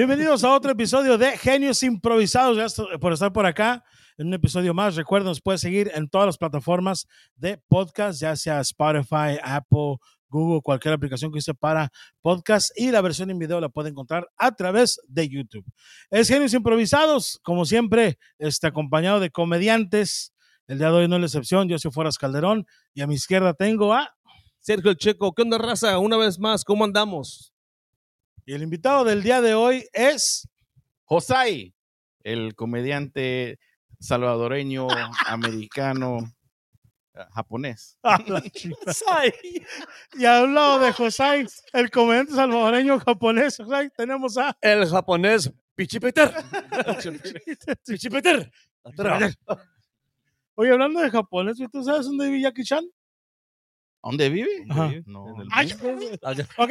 Bienvenidos a otro episodio de Genios Improvisados. Gracias por estar por acá en un episodio más. Recuerden, nos puedes seguir en todas las plataformas de podcast, ya sea Spotify, Apple, Google, cualquier aplicación que use para podcast y la versión en video la puede encontrar a través de YouTube. Es Genios Improvisados, como siempre, este, acompañado de comediantes. El día de hoy no es la excepción. Yo soy Fueras Calderón y a mi izquierda tengo a. Sergio el Checo, ¿qué onda, raza? Una vez más, ¿cómo andamos? Y el invitado del día de hoy es. Josai, el comediante salvadoreño, americano, eh, japonés. y al lado de José, el comediante salvadoreño japonés, José, tenemos a. El japonés Pichipeter. Pichipeter. Oye, hablando de japonés, ¿tú sabes dónde vive Jackie Chan? ¿Dónde vive? Ajá. No. Ay, ok,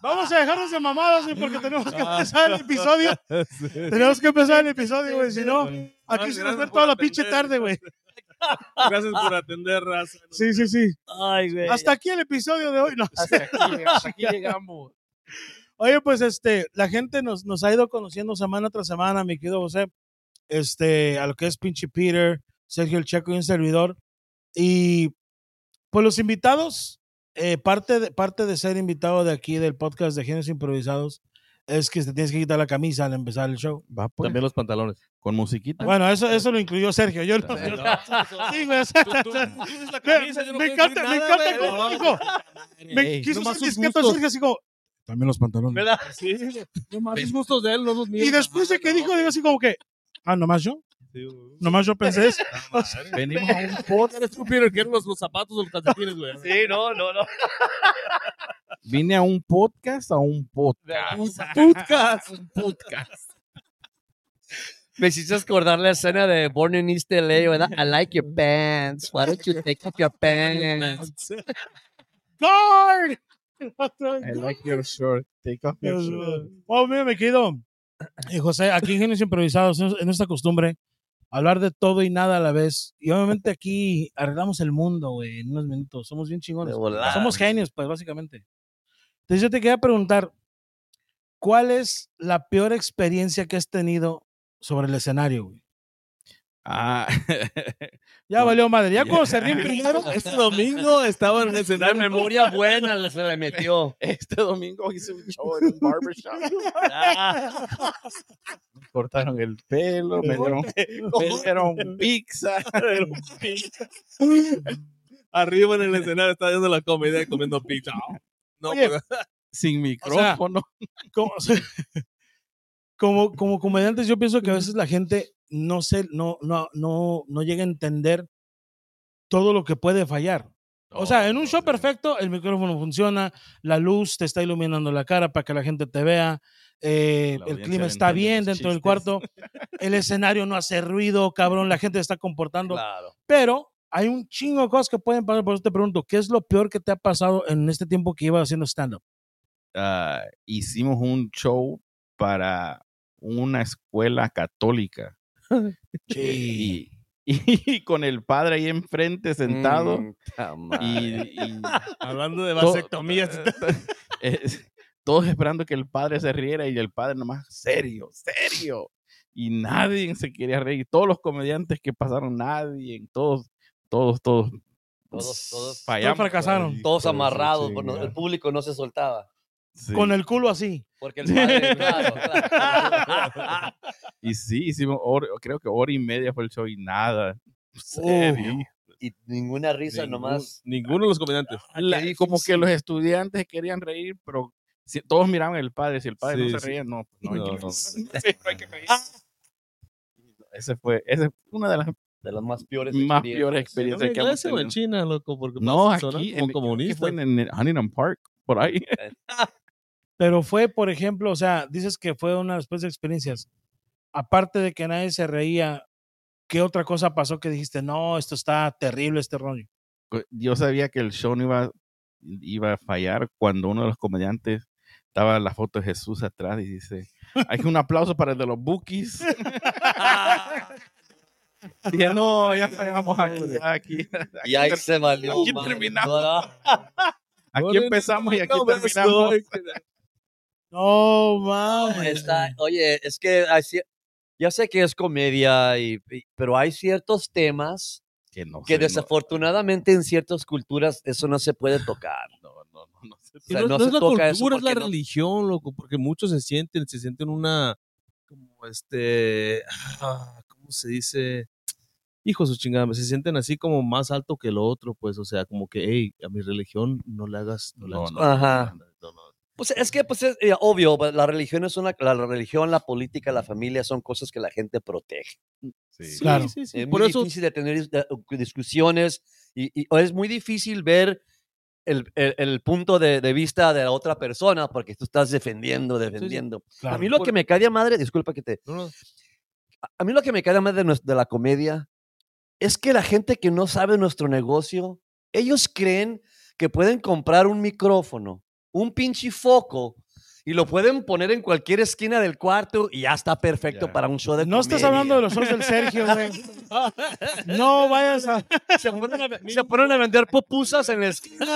vamos a dejarnos de mamadas, güey, porque tenemos que empezar el episodio. Tenemos que empezar el episodio, güey, si no, aquí se nos ve toda la pinche tarde, güey. Gracias por atender, raza. Sí, sí, sí. Ay, güey. Hasta aquí el episodio de hoy. No, Hasta aquí, hasta aquí llegamos. Oye, pues este, la gente nos, nos ha ido conociendo semana tras semana, mi querido José, este, a lo que es pinche Peter, Sergio el Checo y un servidor. Y pues los invitados, eh, parte, de, parte de ser invitado de aquí del podcast de Genios Improvisados es que te tienes que quitar la camisa al empezar el show. Va pues, También los pantalones. con musiquita. Bueno, eso, eso lo incluyó Sergio. Yo no. Sí, güey, sea, me, me encanta, me encanta cómo dijo. Me quiso ser discreto gustos. Sergio así como. También los pantalones. ¿Verdad? Sí. Nomás los gustos de él, no los míos. Y después de que dijo, digo así como que. Ah, nomás yo. Nomás yo pensé eso. Venimos a un Podcast, Peter, que los, los zapatos o los calcetines, güey. Sí, no, no, no. Vine a un podcast a un podcast. Podcast. Un podcast. Me hiciste acordar la escena de Born in East LA, ¿verdad? I like your pants. Why don't you take off your pants? ¡Guard! I like your shirt. Take off your shirt. Oh, mira, me quedo. Y José, aquí en Genios Improvisados, es nuestra costumbre hablar de todo y nada a la vez. Y obviamente aquí arreglamos el mundo, güey, en unos minutos. Somos bien chingones. Somos genios, pues, básicamente. Entonces yo te quería preguntar, ¿cuál es la peor experiencia que has tenido sobre el escenario, güey? Ah, Ya valió madre. Ya cuando se ríen primero, Este domingo estaba en el La La escenario. memoria buena se le metió. este domingo hice un show en un barbershop. Ah, Me cortaron el pelo, me dieron, me dieron pizza. Arriba en el escenario estaba viendo la comedia y comiendo pizza. No, Oye, pues, sin micrófono. como, como, como comediantes, yo pienso que a veces la gente no, se, no, no, no, no llega a entender todo lo que puede fallar. O sea, en un show perfecto, el micrófono funciona, la luz te está iluminando la cara para que la gente te vea, eh, el clima está bien dentro del chistes. cuarto, el escenario no hace ruido, cabrón, la gente está comportando, claro. pero hay un chingo de cosas que pueden pasar, por eso te pregunto, ¿qué es lo peor que te ha pasado en este tiempo que ibas haciendo stand-up? Ah, hicimos un show para una escuela católica. Y, y con el padre ahí enfrente sentado. Mm, y, y hablando de to- vasectomías. es- todos esperando que el padre se riera y el padre nomás, serio, serio. Y nadie se quería reír. Todos los comediantes que pasaron, nadie, todos, todos, todos. Todos, todos, fallamos. fracasaron. todos Hijo de su amarrados. bueno, chingada. el público no se soltaba. Sí. Con el culo así. Porque el padre, claro, claro. Y sí, hicimos, hora- creo que hora y media fue el show y nada. Serio. Y ninguna risa Ningún- nomás. Ninguno de los comediantes. La- y como que los estudiantes querían reír, pero si- todos miraban al padre. Si el padre Sí, no se sí. reía, no, pues no hay No, que no. Sí, no hay que reír. Ese fue, esa fue una de las De las más peores más experiencias. peores ¿En experiencias que hemos iglesia o en tenido. China, loco? Porque No, sonan aquí, en, comunistas. fue en, en Huntington Park, por ahí. Pero fue, por ejemplo, o sea, dices que fue una de las peores experiencias. Aparte de que nadie se reía, ¿qué otra cosa pasó que dijiste, no, esto está terrible, este rollo? Yo sabía que el show no iba, iba a fallar cuando uno de los comediantes estaba la foto de Jesús atrás y dice, hay un aplauso para el de los bookies. Ya no, ya llegamos aquí. Aquí, Y ahí se valió. Aquí terminamos. aquí No, empezamos y aquí terminamos. No, mames. Está, oye, es que hay cier- ya sé que es comedia, y, y- pero hay ciertos temas Que, no que no- desafortunadamente en ciertas culturas eso no se puede tocar. No, no, no, no sé. O sea, no, no no se es la toca cultura, es la religión, loco, porque muchos se sienten, se sienten una, como este, ah, ¿cómo se dice? Hijo de su chingada, se sienten así como más alto que el otro, pues, o sea, como que, hey, a mi religión no le hagas, no le No, hagas no, caso". Ajá. No, no. Pues es que, pues es eh, obvio, la religión es una, la religión, la política, la familia son cosas que la gente protege. Sí. Claro. Sí, sí, sí, Es por muy eso, difícil de tener discusiones y, y- o es muy difícil ver el, el- el punto de, de vista de la otra persona porque tú estás defendiendo, defendiendo. Claro. A mí lo que me cae de madre, disculpa que te, no, no, a- a mí lo que me cae de madre de la comedia es que la gente que no sabe nuestro negocio, ellos creen que pueden comprar un micrófono, un pinche foco y lo pueden poner en cualquier esquina del cuarto y ya está perfecto Ya. para un show de No estás comedia. hablando de los shows del Sergio, güey. No vayas a. se ponen a, se ponen a vender pupusas en la esquina.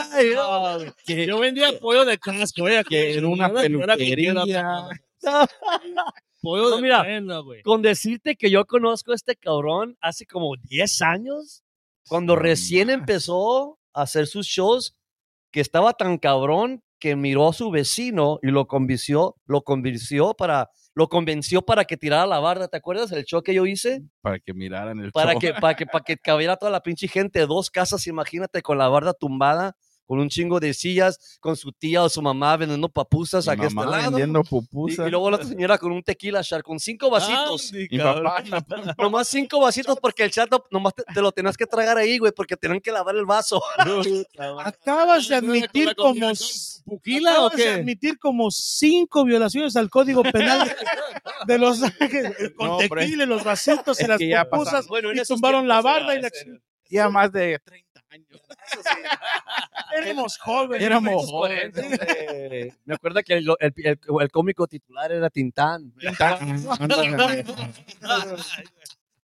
que yo vendía pollo de casco, oye, que En una peluquería. pollo No, de mira, pena, güey. Con decirte que yo conozco a este cabrón hace como 10 años, cuando recién empezó a hacer sus shows, que estaba tan cabrón que miró a su vecino y lo convenció, lo convenció para, lo convenció para que tirara la barda. ¿Te acuerdas el show que yo hice? Para que miraran el Para show. que, para que, para que cabiera toda la pinche gente, dos casas, imagínate, con la barda tumbada, con un chingo de sillas, con su tía o su mamá vendiendo papusas Mi aquí a este lado. vendiendo Y, pupusas. y luego la otra señora con un tequila shot, con cinco vasitos. Andy, Mi papá, Nomás cinco vasitos porque el chat no- nomás te, te lo tenías que tragar ahí, güey, porque tenían que lavar el vaso. Acabas de admitir ¿La como. combinación ¿Puquila o acabas de qué? admitir como cinco violaciones al código penal de Los Ángeles. Con No, tequila, los vasitos y las pupusas. Bueno, en y tumbaron la barda y la ya más de 30 años. Éramos jóvenes. Éramos jóvenes. Eh, Me acuerdo que el, el- el- el cómico titular era Tintán.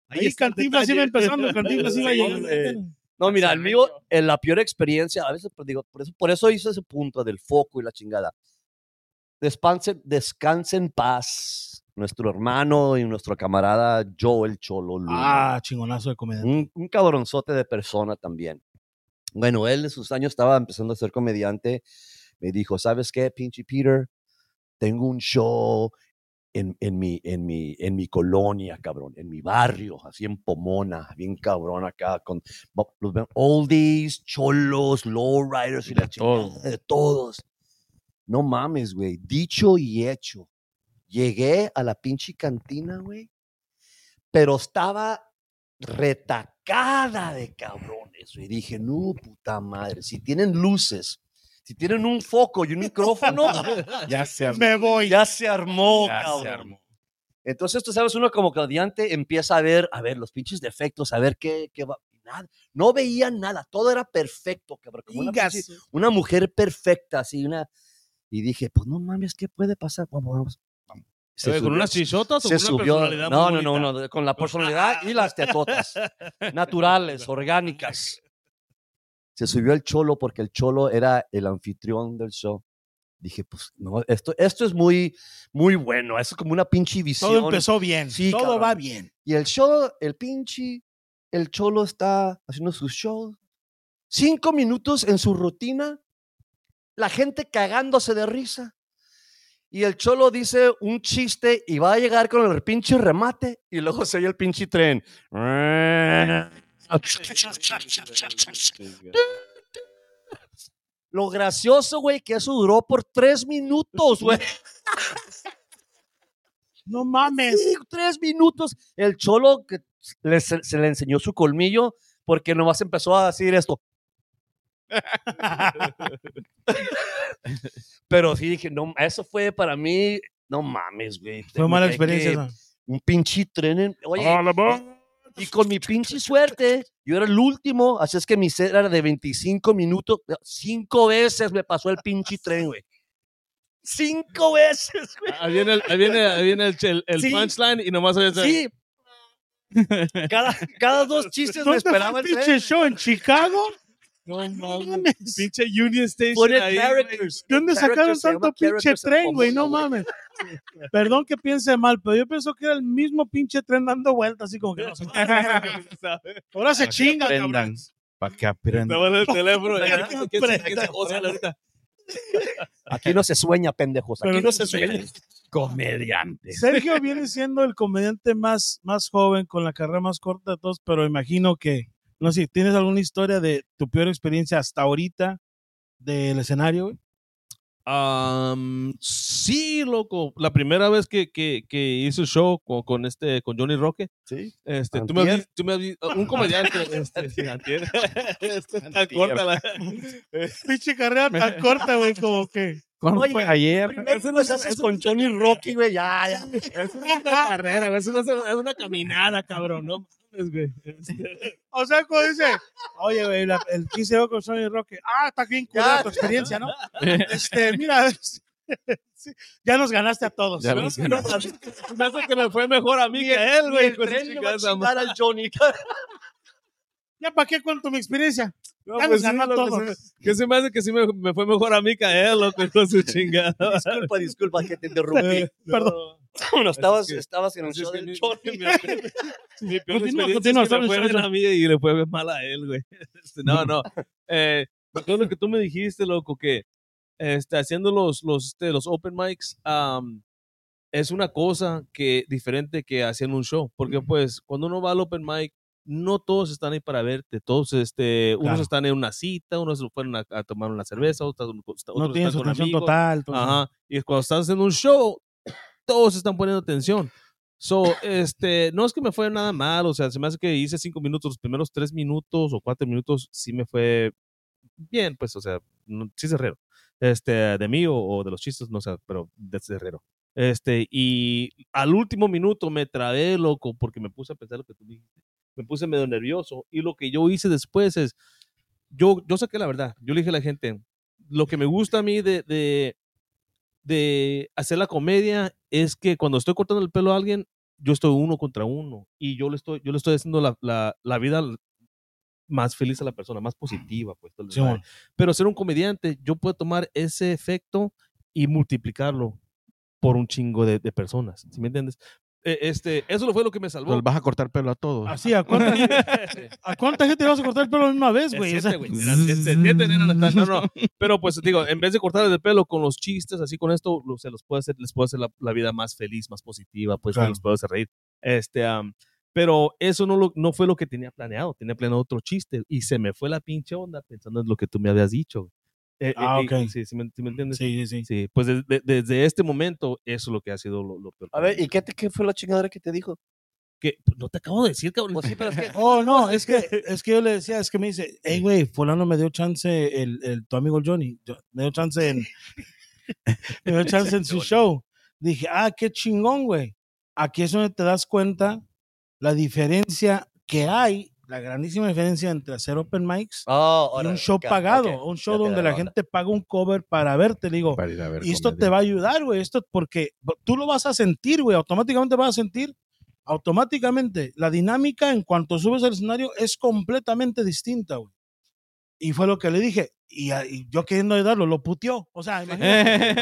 Ahí Cantinflas iba empezando, Cantinflas iba llegando. No, mira, el mío, en la peor experiencia, a veces pues, digo, por eso, por eso hice ese punto del foco y la chingada. Descanse, descanse en paz, nuestro hermano y nuestro camarada Joel Cholo Luna. Ah, chingonazo de comedia. un, un cabronzote de persona también. Bueno, él en sus años estaba empezando a ser comediante. Me dijo, ¿sabes qué, pinche Peter? Tengo un show en, en, mi, en, mi, en mi colonia, cabrón, en mi barrio, así en Pomona, bien cabrón acá, con los oldies, cholos, lowriders y la chingada de todos. No mames, güey. Dicho y hecho. Llegué a la pinche cantina, güey, pero estaba retacada de cabrones. Y dije, no, puta madre, si tienen luces, si tienen un foco y un micrófono, Ya se armó. Me voy. ya se armó, Ya se cabrón. armó. Entonces, tú sabes, uno como comediante empieza a ver, a ver los pinches defectos, a ver qué, qué va. Nada. No veía nada, todo era perfecto, cabrón. Como una, una mujer perfecta, así, una. Y dije, pues no mames, ¿qué puede pasar? Vamos, vamos. Se ¿Con subió- unas chichotas o se con una subió. personalidad No, muy no, no, no, con la personalidad y las tetotas. Naturales, orgánicas. Se subió el cholo porque el cholo era el anfitrión del show. Dije, pues, no, esto, esto es muy, muy bueno. Es como una pinche visión. Todo empezó bien. Sí, Todo cabrón. va bien. Y el show, el pinche, el cholo está haciendo su show. Cinco minutos en su rutina, la gente cagándose de risa. Y el cholo dice un chiste y va a llegar con el pinche remate y luego se oye el pinche tren. Lo gracioso, güey, que eso duró por tres minutos, güey. No mames. Sí, tres minutos. El cholo que le- se, se le enseñó su colmillo porque nomás empezó a decir esto. Pero sí dije, no, eso fue para mí, no mames, güey. Fue mala experiencia. esa. Un pinche tren. en- oye, y con mi pinche suerte, yo era el último, así es que mi set era de 25 minutos. Cinco veces me pasó el pinche tren, güey. Cinco veces, güey. Ahí viene el, ahí viene, ahí viene el, el, el Sí. punchline y nomás el- Sí. Cada, cada dos chistes me ¿Dónde fue esperaba el el pinche tren. show? ¿En Chicago? No mames. Pinche Union Station. Pone ahí, güey. characters. ¿De dónde sacaron tanto pinche tren, güey? No mames. Perdón que piense mal, pero yo pienso que era el mismo pinche tren dando vueltas, así como que no se Ahora se chinga, cabrón. Para que aprendan. El teléfono. Para ya, que ¿qué- qué- qué- aprendan. qué- o sea, ahorita. Aquí no se sueña, pendejos. Aquí Pero no se sueña. Comediantes. Sergio viene siendo el comediante más, más joven, con la carrera más corta de todos, pero imagino que, no sé, ¿tienes alguna historia de tu peor experiencia hasta ahorita del escenario, güey? Am, sí, loco. La primera vez que, que, que hice show con, con este, con Johnny Roque, Sí. este, tú me, has, tú me has vi- un comediante, este, sí, antier. Este, tan corta la- Pinche carrera tan corta, güey, como que. ¿Cuándo Oye, fue ayer? Primero empezaste con Johnny Rocky, güey. Ya, ya. Es una carrera, güey, es una, es una caminada, cabrón, no mames, güey. Este, O sea, como dice, oye, güey, la- el 15 de con Sony Roque. Ah, está bien culera Ya. tu experiencia, ¿no? Este, mira, sí, ya nos ganaste a todos. Ya ¿no? nos no, Me hace que me fue mejor a mí que a él, güey. el con a chingar al Johnny. Ya, ¿para qué cuento mi experiencia? No, Ya pues nos sí, ganó loco, se me- Que se me hace que sí me, me fue mejor a mí que a él, loco, con su chingada. Disculpa, disculpa que te interrumpí. Perdón. Bueno, estabas, que- estabas en es show que del mi- mi- Mi peor Continúa, experiencia continúa, es que me fue bien a mí y le fue bien mal a él, güey. Este, no, no. Eh, me acuerdo que tú me dijiste, loco, que este, haciendo los, los, este, los open mics am, es una cosa que diferente que haciendo un show. Porque, pues, cuando uno va al open mic, no todos están ahí para verte. Todos, este, unos están en una cita, unos fueron a, a tomar una cerveza, otros, otros No tienes están con atención amigos. total. todo. Ajá. Y cuando estás haciendo un show, todos están poniendo atención. So, este, no es que me fue nada mal, o sea, se me hace que hice cinco minutos, los primeros tres minutos o cuatro minutos sí me fue bien, pues, o sea, no, sí es herrero. Este, de mí o, o de los chistes, no sé, pero de ese herrero. Este, y al último minuto me trabé, loco, porque me puse a pensar lo que tú dijiste. Me puse medio nervioso. Y lo que yo hice después es, yo, yo saqué la verdad. Yo le dije a la gente, lo que me gusta a mí de, de, de hacer la comedia es que cuando estoy cortando el pelo a alguien, yo estoy uno contra uno y yo le estoy, yo le estoy haciendo la, la, la vida más feliz a la persona, más positiva, pues. Sí, bueno. Pero ser un comediante, yo puedo tomar ese efecto y multiplicarlo por un chingo de, de personas, ¿sí me entiendes? Eh, Este, eso fue lo que me salvó. Entonces vas a cortar pelo a todos. Así, ¿a cuánta, ¿a cuánta gente le vas a cortar el pelo a la misma vez, güey? Siete. Era- este, siete no, no. Pero pues digo, en vez de cortarles el pelo con los chistes, así con esto, lo- se los puede hacer, les puede hacer la, la vida más feliz, más positiva, pues Claro. los puedo hacer reír. Este, am, pero eso no, lo, no fue lo que tenía planeado. Tenía planeado otro chiste y se me fue la pinche onda pensando en lo que tú me habías dicho. Eh, Ah, eh, eh, ok. sí, sí me, sí me entiendes? sí, sí, sí. Sí, pues de- de- desde este momento, eso es lo que ha sido lo, lo peor. A ver, ¿y qué, te, qué fue la chingadera que te dijo? que pues, no te acabo de decir, cabrón. Pues sí, pero es que Oh, no, es que, es que yo le decía, es que me dice, hey, güey, fulano me dio chance, el, el, tu amigo Johnny, yo- me dio chance en, me dio chance en su show. Dije, ah, qué chingón, güey. Aquí es donde te das cuenta la diferencia que hay, la grandísima diferencia entre hacer open mics Oh, y un show pagado, un show donde la onda. gente paga un cover para verte. Le digo, Para ir a ver y esto te va a ayudar, güey. Esto porque tú lo vas a sentir, güey. Automáticamente vas a sentir, automáticamente. La dinámica en cuanto subes al escenario es completamente distinta, güey. Y fue lo que le dije. Y, y yo queriendo ayudarlo, lo puteó. O sea, imagínate.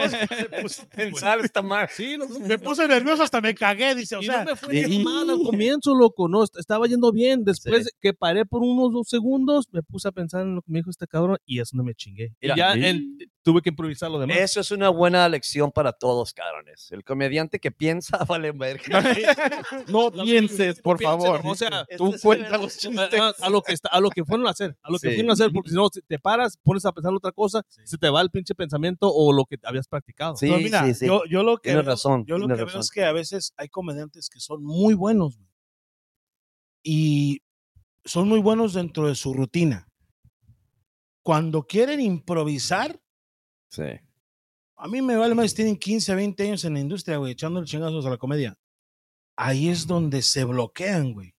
me puse- Pensar está mal. Sí, no, me puse nervioso, hasta me cagué, dice. O y sea, no me fue y- mal al comienzo, loco. No, est- estaba yendo bien. Después Sí. que paré por unos dos segundos, me puse a pensar en lo que me dijo este cabrón y es donde me chingué. Mira, y ya sí. él- tuve que improvisar lo demás. Eso es una buena lección para todos, cabrones. El comediante que piensa vale verga. No pienses, por favor. O sea, Esto tú es cuenta verdad. los a, chistes. a- lo que está, a lo que fueron a hacer, a lo que Sí. fueron a hacer, porque si no te paras, pones a pensar en otra cosa, se te va el pinche pensamiento o lo que habías practicado. Sí, mira, sí, sí. Yo, yo lo que, Tienes veo- razón. yo lo que razón. veo es que a veces hay comediantes que son muy buenos güey. y son muy buenos dentro de su rutina. Cuando quieren improvisar, Sí. a mí me vale más tienen 15, 20 años en la industria, güey, echándole chingazos a la comedia. Ahí es donde se bloquean, güey.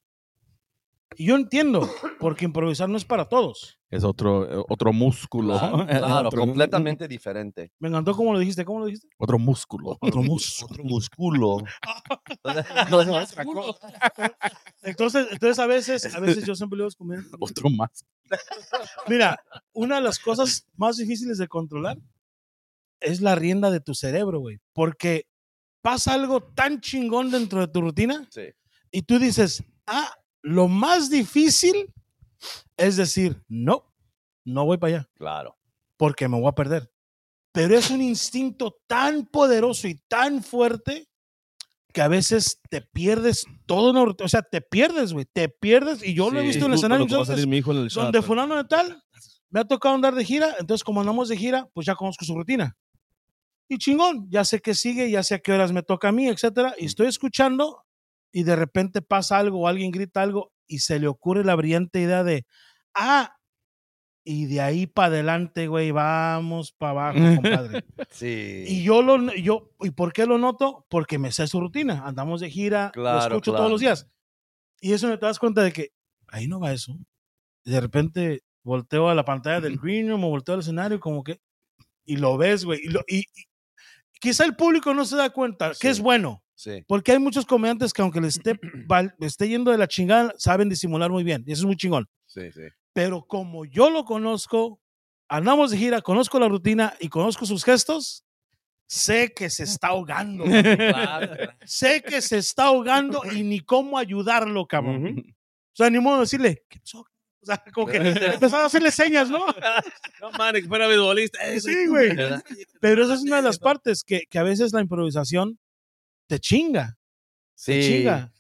Y yo entiendo, porque improvisar no es para todos. Es otro, eh, otro músculo. Claro, claro, otro, completamente diferente. Me encantó cómo lo dijiste, ¿cómo lo dijiste? otro músculo. Otro músculo. Otro músculo. Entonces, entonces a veces, a veces yo siempre le digo conmigo. Otro más. Mira, una de las cosas más difíciles de controlar es la rienda de tu cerebro, güey. Porque pasa algo tan chingón dentro de tu rutina Sí. y tú dices, ah, lo más difícil es decir, no, no voy para allá Claro. porque me voy a perder. Pero es un instinto tan poderoso y tan fuerte que a veces te pierdes todo, rutina. o sea, te pierdes, güey, te pierdes. Y yo lo he Sí, visto en el escenario donde fulano de tal me ha tocado andar de gira, entonces como andamos de gira, pues ya conozco su rutina. Y chingón, ya sé qué sigue, ya sé a qué horas me toca a mí, etcétera, y estoy escuchando y de repente pasa algo o alguien grita algo y se le ocurre la brillante idea de, ah, y de ahí para adelante, güey, vamos para abajo, compadre. Sí. Y yo lo, yo, ¿y por qué lo noto? Porque me sé su rutina. Andamos de gira, lo Claro, escucho claro. todos los días. Y eso me te das cuenta de que ahí no va eso. Y de repente volteo a la pantalla del green room o volteo al escenario como que, y lo ves, güey. Y, lo- y- y quizá el público no se da cuenta, que es bueno. Sí. Porque hay muchos comediantes que aunque les esté, esté yendo de la chingada, saben disimular muy bien. Y eso es muy chingón. Sí, sí. Pero como yo lo conozco, andamos de gira, conozco la rutina y conozco sus gestos, sé que se está ahogando. Sé que se está ahogando y ni cómo ayudarlo, cabrón. Ujú. O sea, ni modo de decirle, ¿qué pasó? O sea, como que empezaba a hacerle señas, ¿no? No, man, fuera beisbolista. Sí, güey. Pero esa es una de las partes que, que a veces la improvisación te chinga, te Sí. chinga.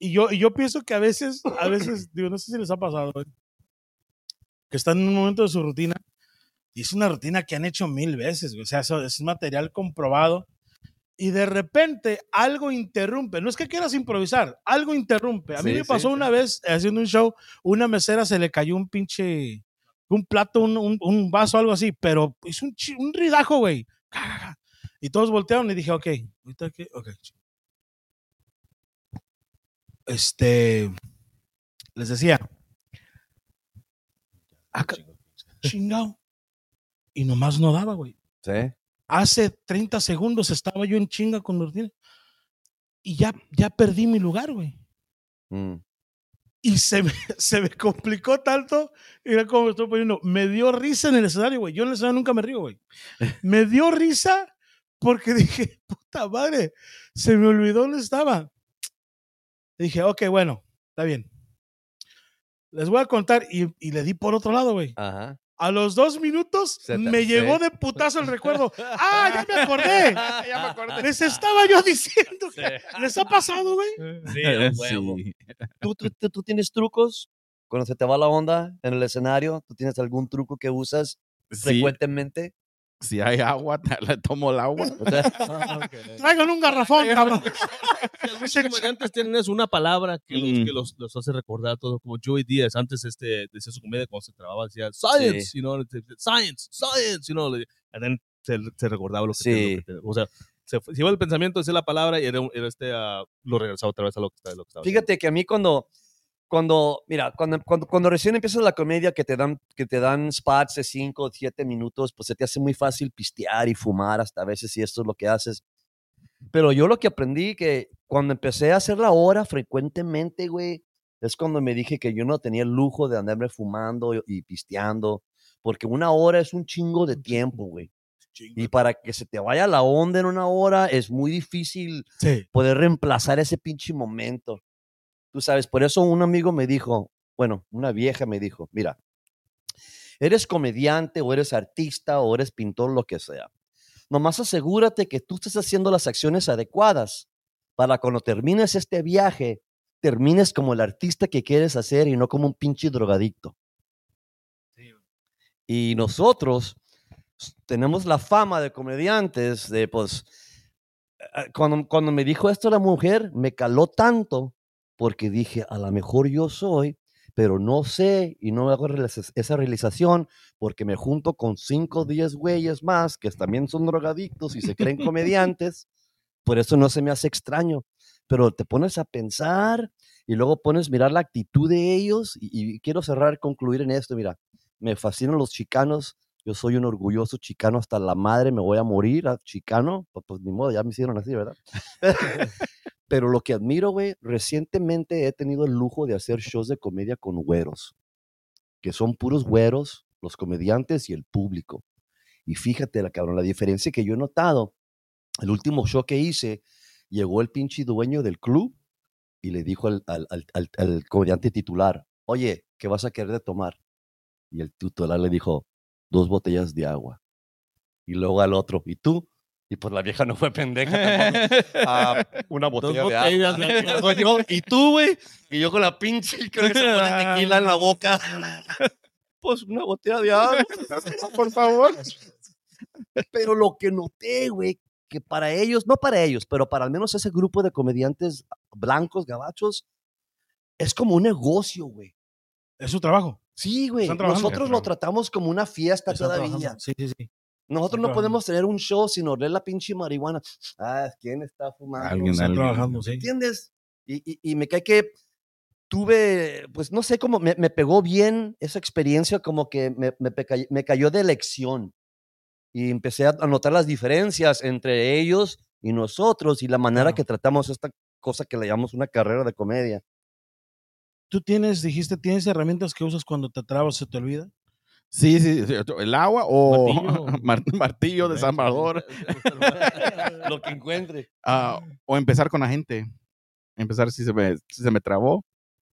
Y yo, y yo pienso que a veces, a veces, digo, no sé si les ha pasado, güey, que están en un momento de su rutina y es una rutina que han hecho mil veces. O sea, es material comprobado. Y de repente algo interrumpe. No es que quieras improvisar, algo interrumpe. A mí Sí, me pasó sí. una vez haciendo un show, una mesera se le cayó un pinche, un plato, un, un- un vaso, algo así, pero hizo un, un ridajo, güey. Y todos voltearon y dije, ok, ahorita qué, ok. Este, les decía, acá, chingado. Y nomás no daba, güey. Sí. Hace 30 segundos estaba yo en chinga con rutina. Y ya, ya perdí mi lugar, güey. Mm. Y se me, se me complicó tanto. Mira cómo me estoy poniendo. Me dio risa en el escenario, güey. Yo en el escenario nunca me río, güey. Me dio risa porque dije, puta madre, se me olvidó dónde estaba. Dije, ok, bueno, está bien. Les voy a contar y, y le di por otro lado, güey. Ajá. A los dos minutos me sí. llegó de putazo el recuerdo. ¡Ah, ya me acordé! ya me acordé. Les estaba yo diciendo. que- ¿Les ha pasado, güey? Sí, huevo. Sí. ¿Tú, tú, tú- tú tienes trucos cuando se te va la onda en el escenario? ¿Tú tienes algún truco que usas Sí, frecuentemente? Si hay agua, le tomo el agua. O sea, Traigan un garrafón, cabrón. Algunos comediantes tienen eso, una palabra que, los, Mm. que los, los hace recordar todo, como Joey Díaz, antes este, decía su comedia cuando se trababa, decía, science, you know, science, science, you know, y then se, se recordaba lo que, Sí. lo que te- o sea, se, iba el pensamiento, decía la palabra y era, este, ah, lo regresaba otra vez a lo que, está- lo que estaba Fíjate que a mí cuando, cuando, mira, cuando, cuando, cuando recién empiezas la comedia que te dan, que te dan spots de 5 o 7 minutos, pues se te hace muy fácil pistear y fumar hasta a veces si esto es lo que haces. Pero yo lo que aprendí que cuando empecé a hacer la hora frecuentemente, güey, es cuando me dije que yo no tenía el lujo de andarme fumando y, y pisteando, porque una hora es un chingo de tiempo, güey. Y para que se te vaya la onda en una hora es muy difícil Sí. poder reemplazar ese pinche momento. Tú sabes, por eso un amigo me dijo, bueno, una vieja me dijo, mira, eres comediante o eres artista o eres pintor, lo que sea. Nomás asegúrate que tú estés haciendo las acciones adecuadas para cuando termines este viaje, termines como el artista que quieres hacer y no como un pinche drogadicto. Y nosotros tenemos la fama de comediantes, de pues, eh, cuando, cuando me dijo esto la mujer, me caló tanto porque dije, a lo mejor yo soy, pero no sé y no hago esa realización porque me junto con 5 o 10 güeyes más que también son drogadictos y se creen comediantes. Por eso no se me hace extraño. Pero te pones a pensar y luego pones mirar la actitud de ellos y, y quiero cerrar, concluir en esto, mira, me fascinan los chicanos, yo soy un orgulloso chicano hasta la madre, me voy a morir a chicano, pues, pues ni modo, ya me hicieron así, ¿verdad? Pero lo que admiro, güey, recientemente he tenido el lujo de hacer shows de comedia con güeros, que son puros güeros, los comediantes y el público. Y fíjate, la cabrón, la diferencia que yo he notado, el último show que hice, llegó el pinche dueño del club y le dijo al, al, al, al- al comediante titular, oye, ¿qué vas a querer de tomar? Y el titular le dijo, dos botellas de agua. Y luego al otro, ¿y tú? Y pues la vieja no fue pendeja. tampoco. Ah, una botella de agua. Y luego yo, ¿Y tú, güey? Y yo con la pinche con esa bola de tequila en la boca. Pues una botella de agua. Por favor. Pero lo que noté, güey, que para ellos, no para ellos, pero para al menos ese grupo de comediantes blancos, gabachos, es como un negocio, güey. Es su trabajo. Sí, güey. Nosotros lo tratamos como una fiesta Están todavía. Sí, sí, sí. Nosotros no podemos tener un show sin oler la pinche marihuana. Ah, ¿quién está fumando? Alguien, alguien. trabajando, sí. ¿Entiendes? Y, y- y me cae que tuve, pues no sé cómo, me, me pegó bien esa experiencia, como que me, me, me cayó de lección. Y empecé a notar las diferencias entre ellos y nosotros y la manera que tratamos esta cosa que le llamamos una carrera de comedia. Tú tienes, dijiste, tienes herramientas que usas cuando te trabas, se te olvida. Sí, sí, sí, el agua o Martillo. mar- martillo, desarmador. Lo que encuentre. ah, o empezar con la gente. Empezar si se me, si se me trabó.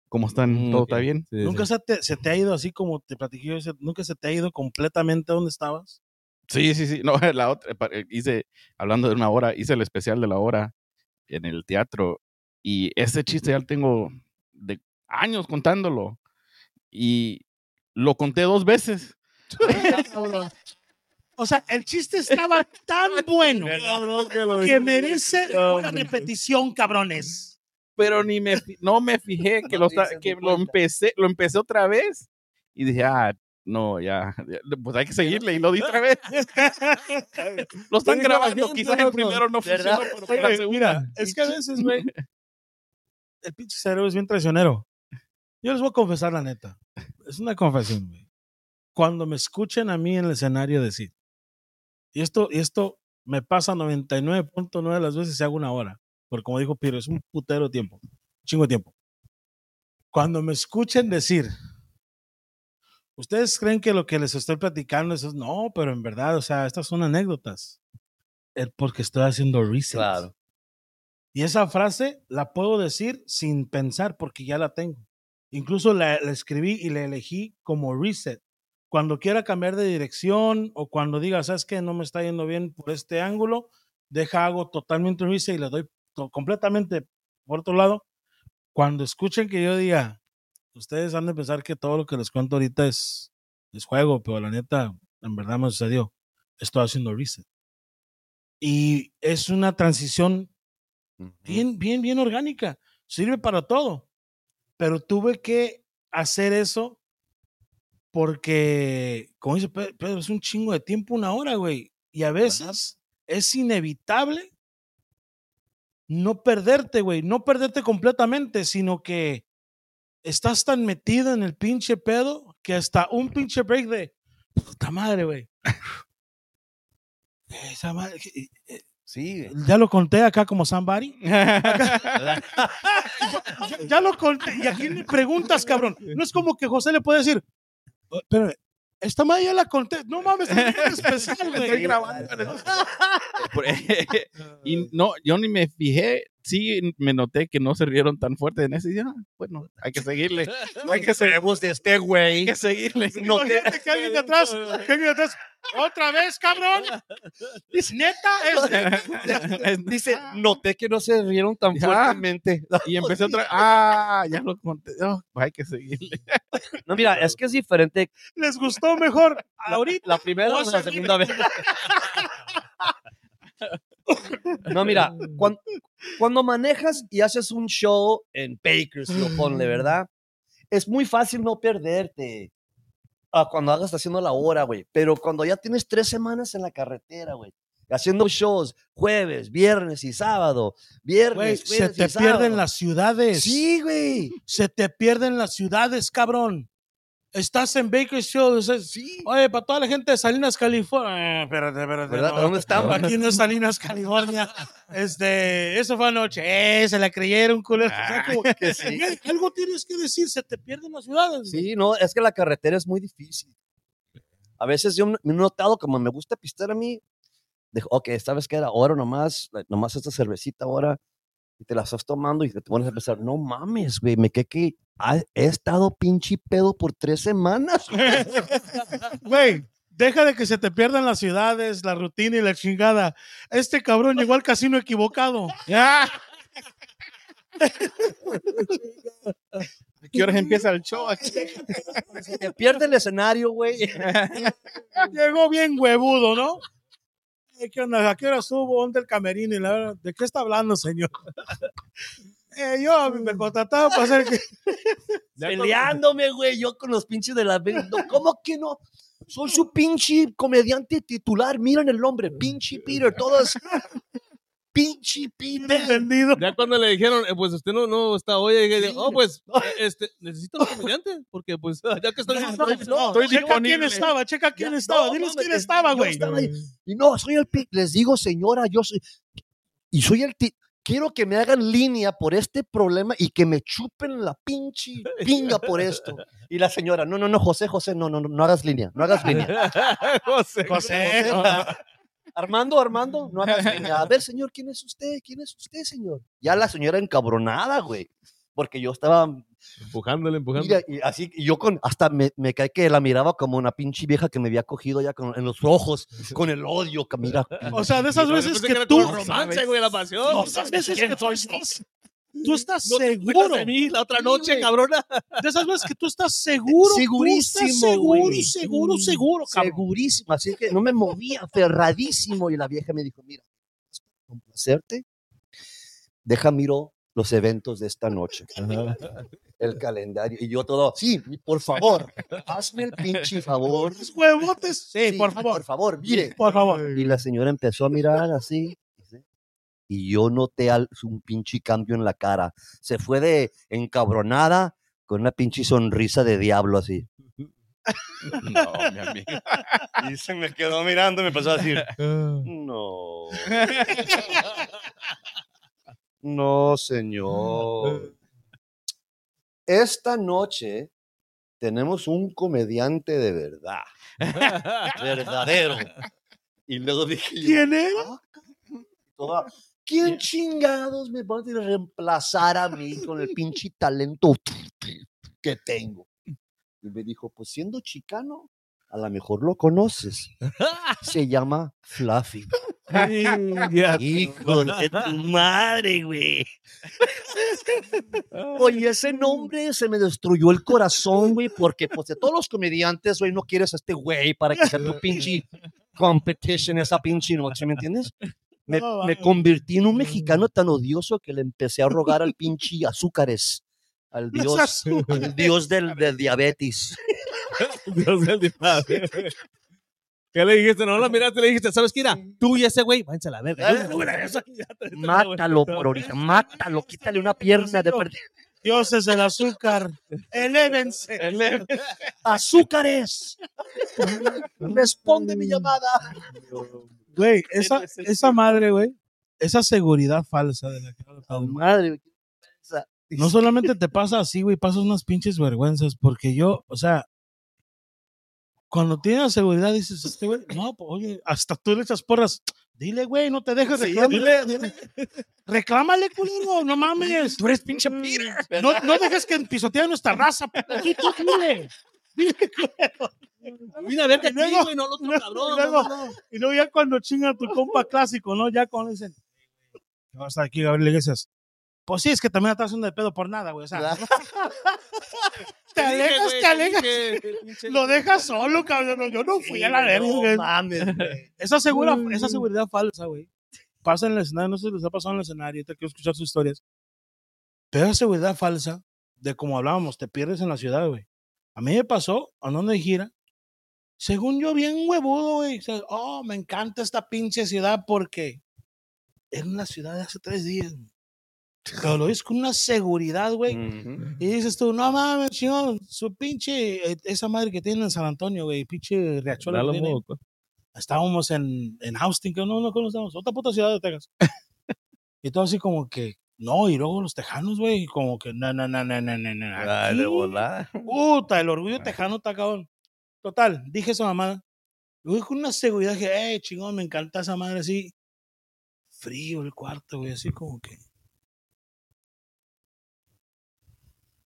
¿Cómo están? Mm, ¿Todo está bien? Sí, ¿Nunca sí. se te, se te ha ido así como te platiqué yo? ¿Nunca se te ha ido completamente a donde estabas? Sí, sí, sí. No, la otra, eh, hice, hablando de una hora, hice el especial de la hora en el teatro. Y ese chiste ya lo tengo de años contándolo. Y lo conté dos veces. O sea, el chiste estaba tan bueno que merece una repetición, cabrones. Pero ni me, no me fijé que, lo, que lo empecé, lo empecé otra vez. Y dije, ah, no, ya, ya, pues hay que seguirle. Y lo di otra vez. Lo están grabando. Quizás el primero no funcionó, pero la mira, es que a veces, güey, el pinche cerebro es bien traicionero. Yo les voy a confesar la neta. Es una confesión, güey. Cuando me escuchen a mí en el escenario decir, y esto, y esto me pasa 99.9 de las veces si hago una hora, porque como dijo Piro, es un putero tiempo, chingo tiempo. Cuando me escuchen decir, ustedes creen que lo que les estoy platicando es, no, pero en verdad, o sea, estas son anécdotas. Es porque estoy haciendo research. Claro. Y esa frase la puedo decir sin pensar porque ya la tengo. Incluso la, la escribí y la elegí como reset. Cuando quiera cambiar de dirección o cuando diga, sabes que no me está yendo bien por este ángulo, deja hago totalmente reset y le doy completamente por otro lado. Cuando escuchen que yo diga, ustedes han de pensar que todo lo que les cuento ahorita es, es juego, pero la neta, en verdad me sucedió. Estoy haciendo reset. Y es una transición bien, bien, bien orgánica. Sirve para todo. Pero tuve que hacer eso porque, como dice Pe- Pedro, es un chingo de tiempo, una hora, güey. Y a veces es inevitable no perderte, güey. No perderte completamente, sino que estás tan metido en el pinche pedo que hasta un pinche break de puta madre, güey. Esa madre, Sí. ya lo conté acá como somebody. ya, ya lo conté. Y aquí me preguntas, cabrón. No es como que José le puede decir, "Oh, pero esta madre ya la conté. No mames, es especial, güey. Estoy grabando. Y no, yo ni me fijé. Sí, me noté que no se rieron tan fuerte en ese. Y ah, bueno, hay que seguirle. No hay que sabemos de este Hay güey. que seguirle. No que alguien de atrás, que alguien de atrás, otra vez, cabrón. Dice, neta, es, Dice, noté que no se rieron tan Ya. fuertemente. y empecé otra Ah, ya lo conté. Oh, hay que seguirle. No, mira, es que es diferente. les gustó mejor ahorita. La primera o la segunda vez. No, mira, cuando, cuando manejas y haces un show en Bakersfield, ponle, ¿verdad? Es muy fácil no perderte. Ah, cuando hagas haciendo la hora, güey. Pero cuando ya tienes tres semanas en la carretera, güey. haciendo shows jueves, viernes y sábado. Viernes, Güey, se te y sábado. pierden las ciudades. Sí, güey. Se te pierden las ciudades, cabrón. Estás en Bakersfield. dices, Oye, para toda la gente de Salinas, California. Eh, espérate, espérate. ¿Dónde estamos? Aquí no es Salinas, California. Este, eso fue anoche. Eh, se la creyeron, culero. O sea, como- que sí. Güey, algo tienes que decir, se te pierden las ciudades. Sí, no, es que la carretera es muy difícil. A veces yo me he notado, como me gusta pistear a mí, de, ok, ¿sabes qué? Ahora nomás, nomás esta cervecita ahora, y te la estás tomando y te pones a pensar, no mames, güey, me quedé que he estado pinche pedo por tres semanas. Güey, deja de que se te pierdan las ciudades, la rutina y la chingada. Este cabrón llegó al casino equivocado. ¿A qué horas empieza el show aquí? Se te pierde el escenario, güey. Llegó bien huevudo, ¿no? ¿Qué onda? ¿A qué hora subo? ¿Dónde el camerino? Y la verdad, ¿De qué está hablando, señor? Eh, yo me contrataba para hacer que... Peleándome, güey, yo con los pinches de la... no, ¿Cómo que no? Soy su pinche comediante titular. Miren el nombre, pinche Peter, todas... Pinche entendido. Ya cuando le dijeron, eh, pues usted no, no está hoy, y dije, oh, pues, eh, este, necesito un comediante, porque pues, ya que estoy... No, No, Estoy checa quién estaba, checa quién Ya, estaba. no, Diles quién estaba, güey. Y no, soy el pi- les digo, señora, yo soy y soy el ti- quiero que me hagan línea por este problema y que me chupen la pinche pinga por esto. Y la señora, no, no, no, José, José, no, no, no, no hagas línea, no hagas línea. José. José. Armando, Armando, no hagas línea. A ver, señor, ¿quién es usted? ¿Quién es usted, señor? Ya la señora encabronada, güey. Porque yo estaba, Empujándole, empujándole. mira, y así, y yo con, hasta me, me cae que la miraba como una pinche vieja que me había cogido ya con, en los ojos, con el odio que mira. O sea, de esas veces que tú... romance, güey, la pasión. No, esas veces que tú estás, tú estás No seguro. de mí la otra noche, cabrona. De esas veces que tú estás seguro. tú estás Segurísimo, seguro, güey. seguro, seguro, cabrón. segurísimo, así que no me movía, aferradísimo. Y la vieja me dijo, mira, para complacerte, deja miro los eventos de esta noche. El calendario. Y yo todo, sí, por favor, hazme el pinche favor. Los huevotes. Sí, Sí, por favor. Por favor, mire. Por favor. Y la señora empezó a mirar así. Y yo noté al- un pinche cambio en la cara. Se fue de encabronada con una pinche sonrisa de diablo así. No, mi amigo. Y se me quedó mirando y me empezó a decir, no. No, señor. Esta noche tenemos un comediante de verdad. Verdadero. Y luego dije ¿Quién era? "Ah, cabrón". Toda, ¿Quién chingados me va a reemplazar a mí con el pinche talento que tengo? Y me dijo, pues siendo chicano, a lo mejor lo conoces. Se llama Fluffy. Hijo de tu madre, güey. Oye, ese nombre se me destruyó el corazón, güey, porque pues de todos los comediantes, güey, no quieres a este güey para que sea tu pinche competition esa pinche noche, ¿me entiendes? Me, No, me vale. convertí en un mexicano tan odioso que le empecé a rogar al pinche azúcares, al dios, azúcares. al dios del, del diabetes. Dios del diablo. ¿Qué le dijiste? No la miraste, le dijiste, ¿sabes qué? Mira, tú y ese güey, váyanse a la verga. Mátalo por ahorita, mátalo, quítale una pierna de perder. Dios es el azúcar. Elévense. ¡Azúcares! Responde mi llamada. Güey, esa, esa madre, güey, esa seguridad falsa de la que habla Pablo, Madre. No solamente te pasa así, güey, pasas unas pinches vergüenzas, porque yo, o sea, cuando tienes seguridad dices, este güey, no, pues, oye, hasta tú le echas porras. Dile, güey, no te dejes Sí, reclámale. dile. Reclámale, culero, no mames. Tú eres pinche Peter. No, no dejes que pisoteen nuestra raza, tú dile. Mira, verte Y aquí, güey, no lo otro y cabrón. luego- no, no. Y luego ya cuando chinga tu compa clásico, ¿no? Ya cuando dicen, "¿Qué va a estar aquí Gabriel Iglesias. Pues sí, es que también estás haciendo de pedo por nada, güey. O sea, te alejas, te alejas. Lo dejas solo, cabrón. Yo no fui a la verga. No güey. mames, güey. Esa, segura, esa seguridad falsa, güey. Pasa en el escenario, no sé si les ha pasado en el escenario, te quiero escuchar sus historias. Pero esa seguridad falsa, de como hablábamos, te pierdes en la ciudad, güey. A mí me pasó, andando de gira, según yo, bien huevudo, güey. O sea, oh, me encanta esta pinche ciudad porque era una ciudad de hace tres días. Pero lo dices con una seguridad, güey. Ujú. Y dices tú, no mames, chingón, su pinche, eh, esa madre que tiene en San Antonio, güey, pinche riachuelo. tiene. moco. Estábamos en, en Austin, que no, no conocemos, otra puta ciudad de Texas. y todo así como que, no, y luego los tejanos, güey, como que, no, no, no, no, no, no, no. Puta, el orgullo tejano está cabrón. Total, dije esa mamada. Dije con una seguridad que, eh, chingón, me encanta esa madre así. Frío el cuarto, güey, así como que.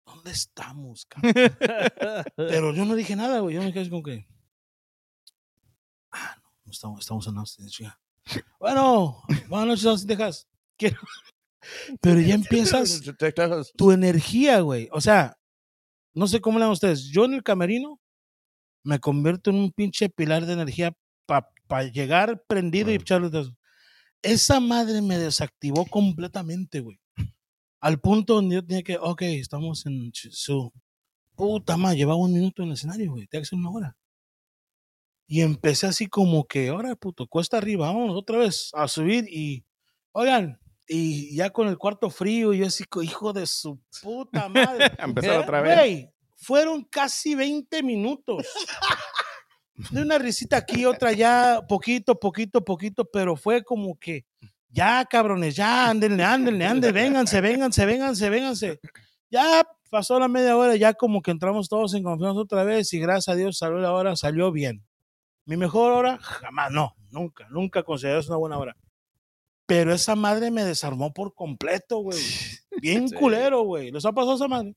¿Dónde estamos, cabrón? Pero yo no dije nada, güey. Yo me quedé así como que. Ah, no, no estamos, estamos en Austin, chinga. Bueno, buenas noches, Austin, Texas. Quiero- Pero ya empiezas tu energía, güey. O sea, no sé cómo le llaman ustedes. Yo en el camerino me convierto en un pinche pilar de energía para llegar prendido y Mm. echarle. Esa madre me desactivó completamente, güey. Al punto donde yo tenía que, ok, estamos en su puta madre, llevaba un minuto en el escenario, güey, tenía que ser una hora. Y empecé así como que, ahora, puto, cuesta arriba, vamos otra vez a subir y, oigan, y ya con el cuarto frío, yo así, hijo de su puta madre. Empezar otra vez. Güey, fueron casi 20 minutos. De una risita aquí, otra allá, poquito, poquito, poquito, pero fue como que, ya cabrones, ya, ándenle, ándenle, ándenle, vénganse, vénganse, vénganse, vénganse. Ya pasó la media hora, ya como que entramos todos en confianza otra vez y gracias a Dios salió la hora, salió bien. Mi mejor hora, jamás, no, nunca, nunca consideré una buena hora. Pero esa madre me desarmó por completo, güey. Bien Sí. culero, güey. ¿Les ha pasado esa madre?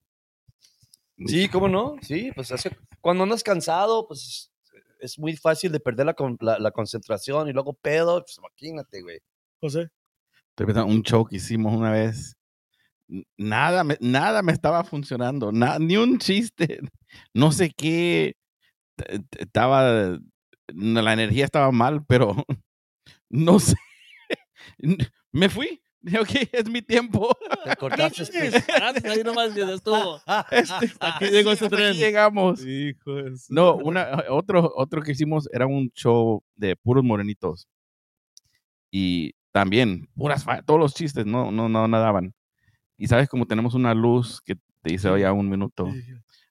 Sí, ¿cómo no? Sí, pues hace- cuando andas cansado, pues es muy fácil de perder la, con- la- la concentración y luego pedo, pues imagínate, güey. José. Un show que hicimos una vez. Nada me, nada me estaba funcionando, na- ni un chiste, no sé qué. Estaba, la energía estaba mal, pero no sé. Me fui. Dije, ok, es mi tiempo. Te cortaste. Gracias, ahí nomás ya estuvo. Este, Aquí llegó ese hasta aquí tren. llegamos. Hijo de su- No, una, otro, otro que hicimos era un show de puros morenitos. Y también, puras todos los chistes no, no, no nadaban. Y sabes, como tenemos una luz que te dice, oye, un minuto.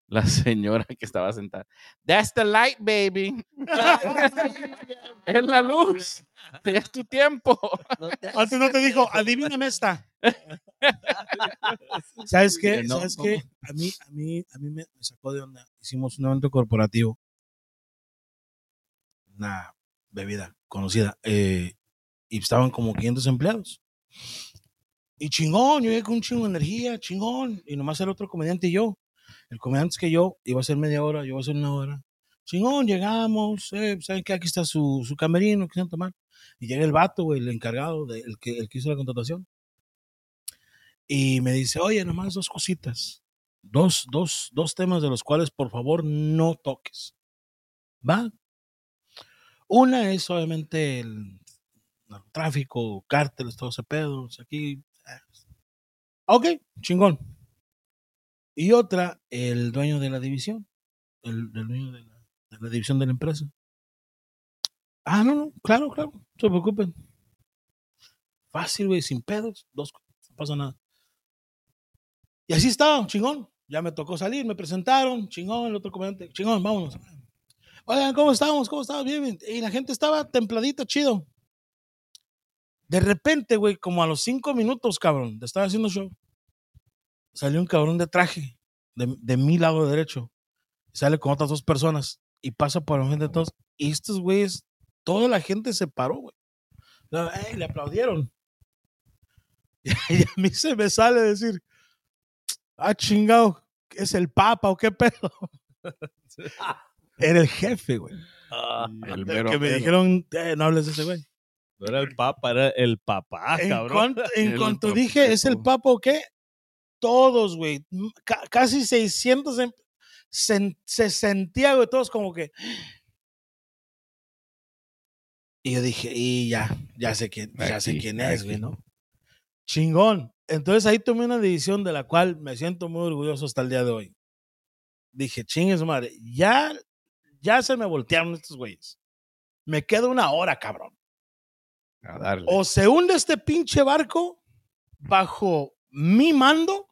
La señora que estaba sentada. That's the light, baby. es la luz. Es tu tiempo. Antes no te dijo, adivíname esta. ¿Sabes qué? No. ¿Sabes qué? A mí, a mí, a mí me, me sacó de onda. Hicimos un evento corporativo. Una bebida conocida. eh, y estaban como 500 empleados. Y chingón, yo llegué con un chingo de energía, chingón. Y nomás el otro comediante y yo. El comediante es que yo iba a ser media hora, yo iba a ser una hora. Chingón, llegamos, eh, ¿saben qué? Aquí está su, su camerino, quieren tomar. Y llega el vato, el encargado, de, el, que, el que hizo la contratación. Y me dice, oye, nomás dos cositas. Dos, dos, dos temas de los cuales, por favor, no toques. ¿Va? Una es, obviamente, el narcotráfico, cárteles, todo ese pedo. o sea, Aquí. eh. Ok, chingón. Y otra, el dueño de la división. El, dueño de la, división de la empresa. Ah, no, no, claro, claro, no se preocupen. Fácil, güey, sin pedos, dos, no pasa nada. Y así estaba, chingón. Ya me tocó salir, me presentaron, chingón, el otro comediante, chingón, vámonos. Oigan, ¿cómo estamos? ¿Cómo estamos? Bien, bien. Y la gente estaba templadita, chido. De repente, güey, como a los cinco minutos, cabrón, de estar haciendo show, salió un cabrón de traje, de, de mi lado derecho. Sale con otras dos personas y pasa por enfrente de todos. Y estos güeyes, toda la gente se paró, güey. O sea, ey, le aplaudieron. Y a mí se me sale decir, ah, chingado, ¿es el papa o qué pedo? Era el jefe, güey. Ah, El Que mero me mero. dijeron, "Eh, no hables de ese güey. No era el papa, era el papá, en cabrón. cuanto, en cuanto dije, ¿es el papa o qué? Todos, güey. casi 600 em- se, se sentía, güey, todos como que. Y yo dije, y ya, ya sé quién, ya sé quién es, güey. ¿no? Chingón. Entonces ahí tomé una decisión de la cual me siento muy orgulloso hasta el día de hoy. Dije, chingue su madre, ya, ya se me voltearon estos güeyes. Me queda una hora, cabrón. A darle. O se hunde este pinche barco bajo mi mando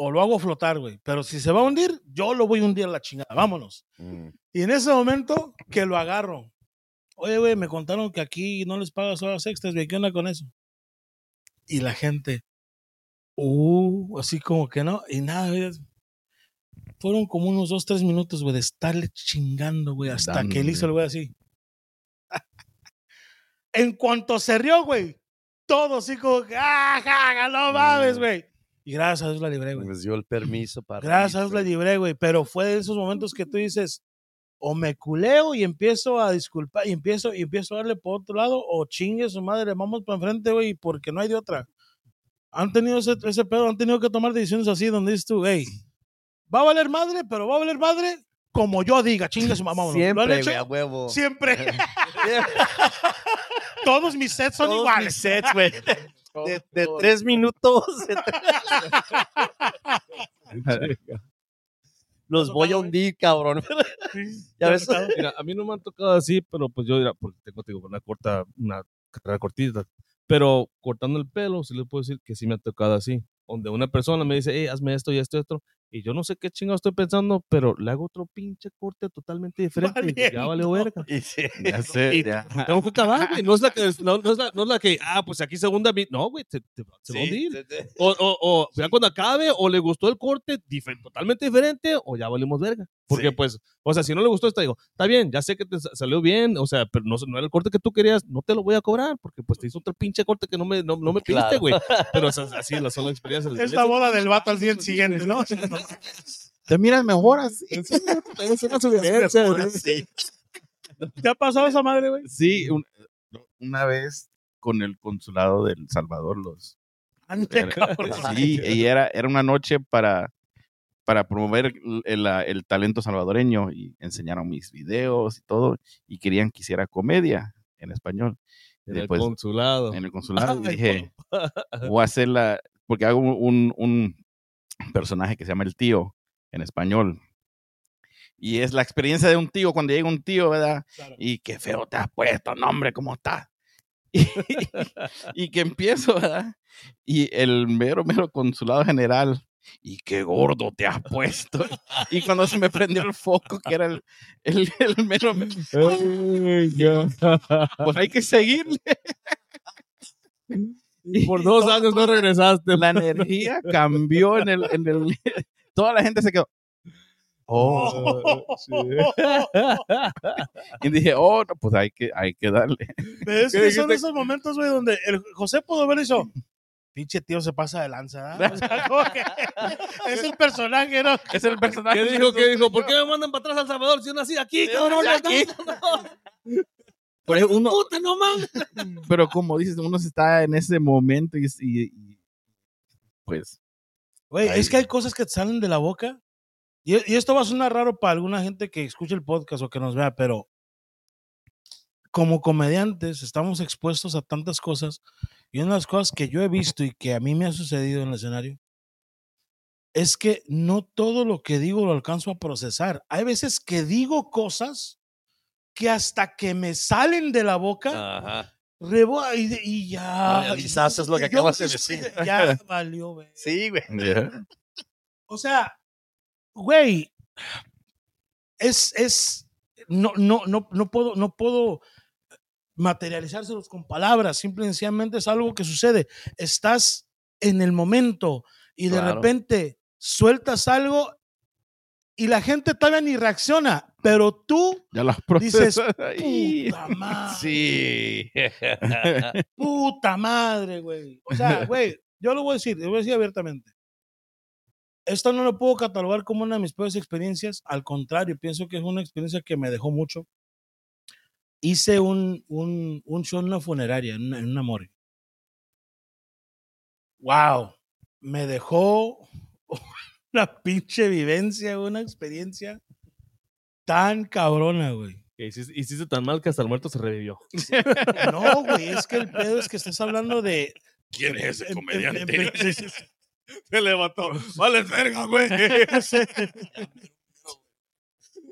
o lo hago flotar, güey. Pero si se va a hundir, yo lo voy a hundir a la chingada. Vámonos. Mm. Y en ese momento que lo agarro. Oye, güey, me contaron que aquí no les pagas horas extras, güey. ¿Qué onda con eso? Y la gente, uh, así como que no. Y nada, güey. Fueron como unos dos, tres minutos, güey, de estarle chingando, güey, hasta que él hizo el güey así. en cuanto se rió, güey, todo así como que, ¡ah, ja, no mames, güey! Y gracias a Dios la libré, güey. Nos dio el permiso para. Gracias a Dios la libré, güey. Pero fue de esos momentos que tú dices, o me culeo y empiezo a disculpar, y empiezo, y empiezo a darle por otro lado, o chingue su madre, vamos para enfrente, güey, porque no hay de otra. Han tenido ese, ese pedo, han tenido que tomar decisiones así donde dices tú, hey, va a valer madre, pero va a valer madre como yo diga, chingue su mamá. ¿Lo han Siempre, hecho? güey, a huevo. Siempre. Todos mis sets son Todos iguales. mis sets, güey. De, de tres minutos. Los voy a hundir, cabrón. Ya ves. Mira, a mí no me han tocado así, pero pues yo, mira, porque tengo, una corta, una carrera cortita. Pero cortando el pelo, sí les puedo decir que sí me ha tocado así. Donde una persona me dice, hey, hazme esto y esto y esto. Y yo no sé qué chingado estoy pensando, pero le hago otro pinche corte totalmente diferente. y ya valió verga. Y sí. Ya sé, Y ya. Tengo que acabar, güey. No es la que, no, no es la, no es la que, ah, pues aquí segunda, mi- no, güey, se, te- se va a hundir. O, o, o ya cuando acabe, o le gustó el corte totalmente diferente, o ya valimos verga. Porque, Sí. pues, o sea, si no le gustó esto, digo, está bien, ya sé que te sa- salió bien, o sea, pero no, no era el corte que tú querías, no te lo voy a cobrar, porque pues te hizo otro pinche corte que no me, no, no me pediste, Claro. güey. Pero o sea, así son las experiencias. Es la boda del vato al día siguiente, ¿no? Te miras mejor así. Es una sugerencia. ¿Te ha pasado esa madre, güey? Sí, un- una vez con el consulado del Salvador, los. Cabrón. Sí, y era, era una noche para, para promover el, el- el talento salvadoreño y enseñaron mis videos y todo, y querían que hiciera comedia en español. En el Después, consulado. en el consulado, Ay, dije, voy a hacer la, porque hago un, un personaje que se llama el tío en español. Y es la experiencia de un tío cuando llega un tío, ¿verdad? Claro. Y qué feo te has puesto, no, hombre, ¿cómo estás? Y, y que empiezo, ¿verdad? Y el mero, mero consulado general, y qué gordo te has puesto. Y cuando se me prendió el foco, que era el, el, el mero, pues hay que seguirle. Y por dos años no regresaste. La energía cambió en el, en el, toda la gente se quedó. Oh, y dije, oh, no, pues hay que, hay que darle. Es ¿Qué que son esos momentos, güey, donde el José pudo haber dicho, pinche tío se pasa de lanza, ¿verdad? O sea, como que es el personaje, ¿no? Es el personaje. ¿Qué dijo? ¿Qué dijo? ¿Por qué me mandan para atrás al Salvador si yo nací aquí, cabrón? aquí. Por eso uno, Puta, no mames. pero como dices, uno está en ese momento y, y- y, pues Güey, es que hay cosas que te salen de la boca. Y, y esto va a sonar raro para alguna gente que escuche el podcast o que nos vea, pero como comediantes estamos expuestos a tantas cosas. Y una de las cosas que yo he visto y que a mí me ha sucedido en el escenario es que no todo lo que digo lo alcanzo a procesar. Hay veces que digo cosas que hasta que me salen de la boca, Ajá. rebo y, y ya. Realizaste lo que acabas de decir. Ya valió, güey. Sí, güey. O sea, güey, es, es, no, no, no, no puedo, no puedo materializárselos con palabras, simple y sencillamente es algo que sucede. Estás en el momento y de Claro. repente sueltas algo y la gente todavía ni reacciona, pero tú ya las dices, puta madre, Sí. puta madre, güey. O sea, güey, yo lo voy a decir, lo voy a decir abiertamente. Esto no lo puedo catalogar como una de mis peores experiencias, al contrario, pienso que es una experiencia que me dejó mucho. Hice un, un, un show en una funeraria, en una, en una morgue. Wow, me dejó una pinche vivencia, una experiencia tan cabrona, güey. Que hiciste, hiciste tan mal que hasta el muerto se revivió. No, güey, es que el pedo es que estás hablando de. ¿Quién es ese comediante? Se levantó. Vale, verga, güey.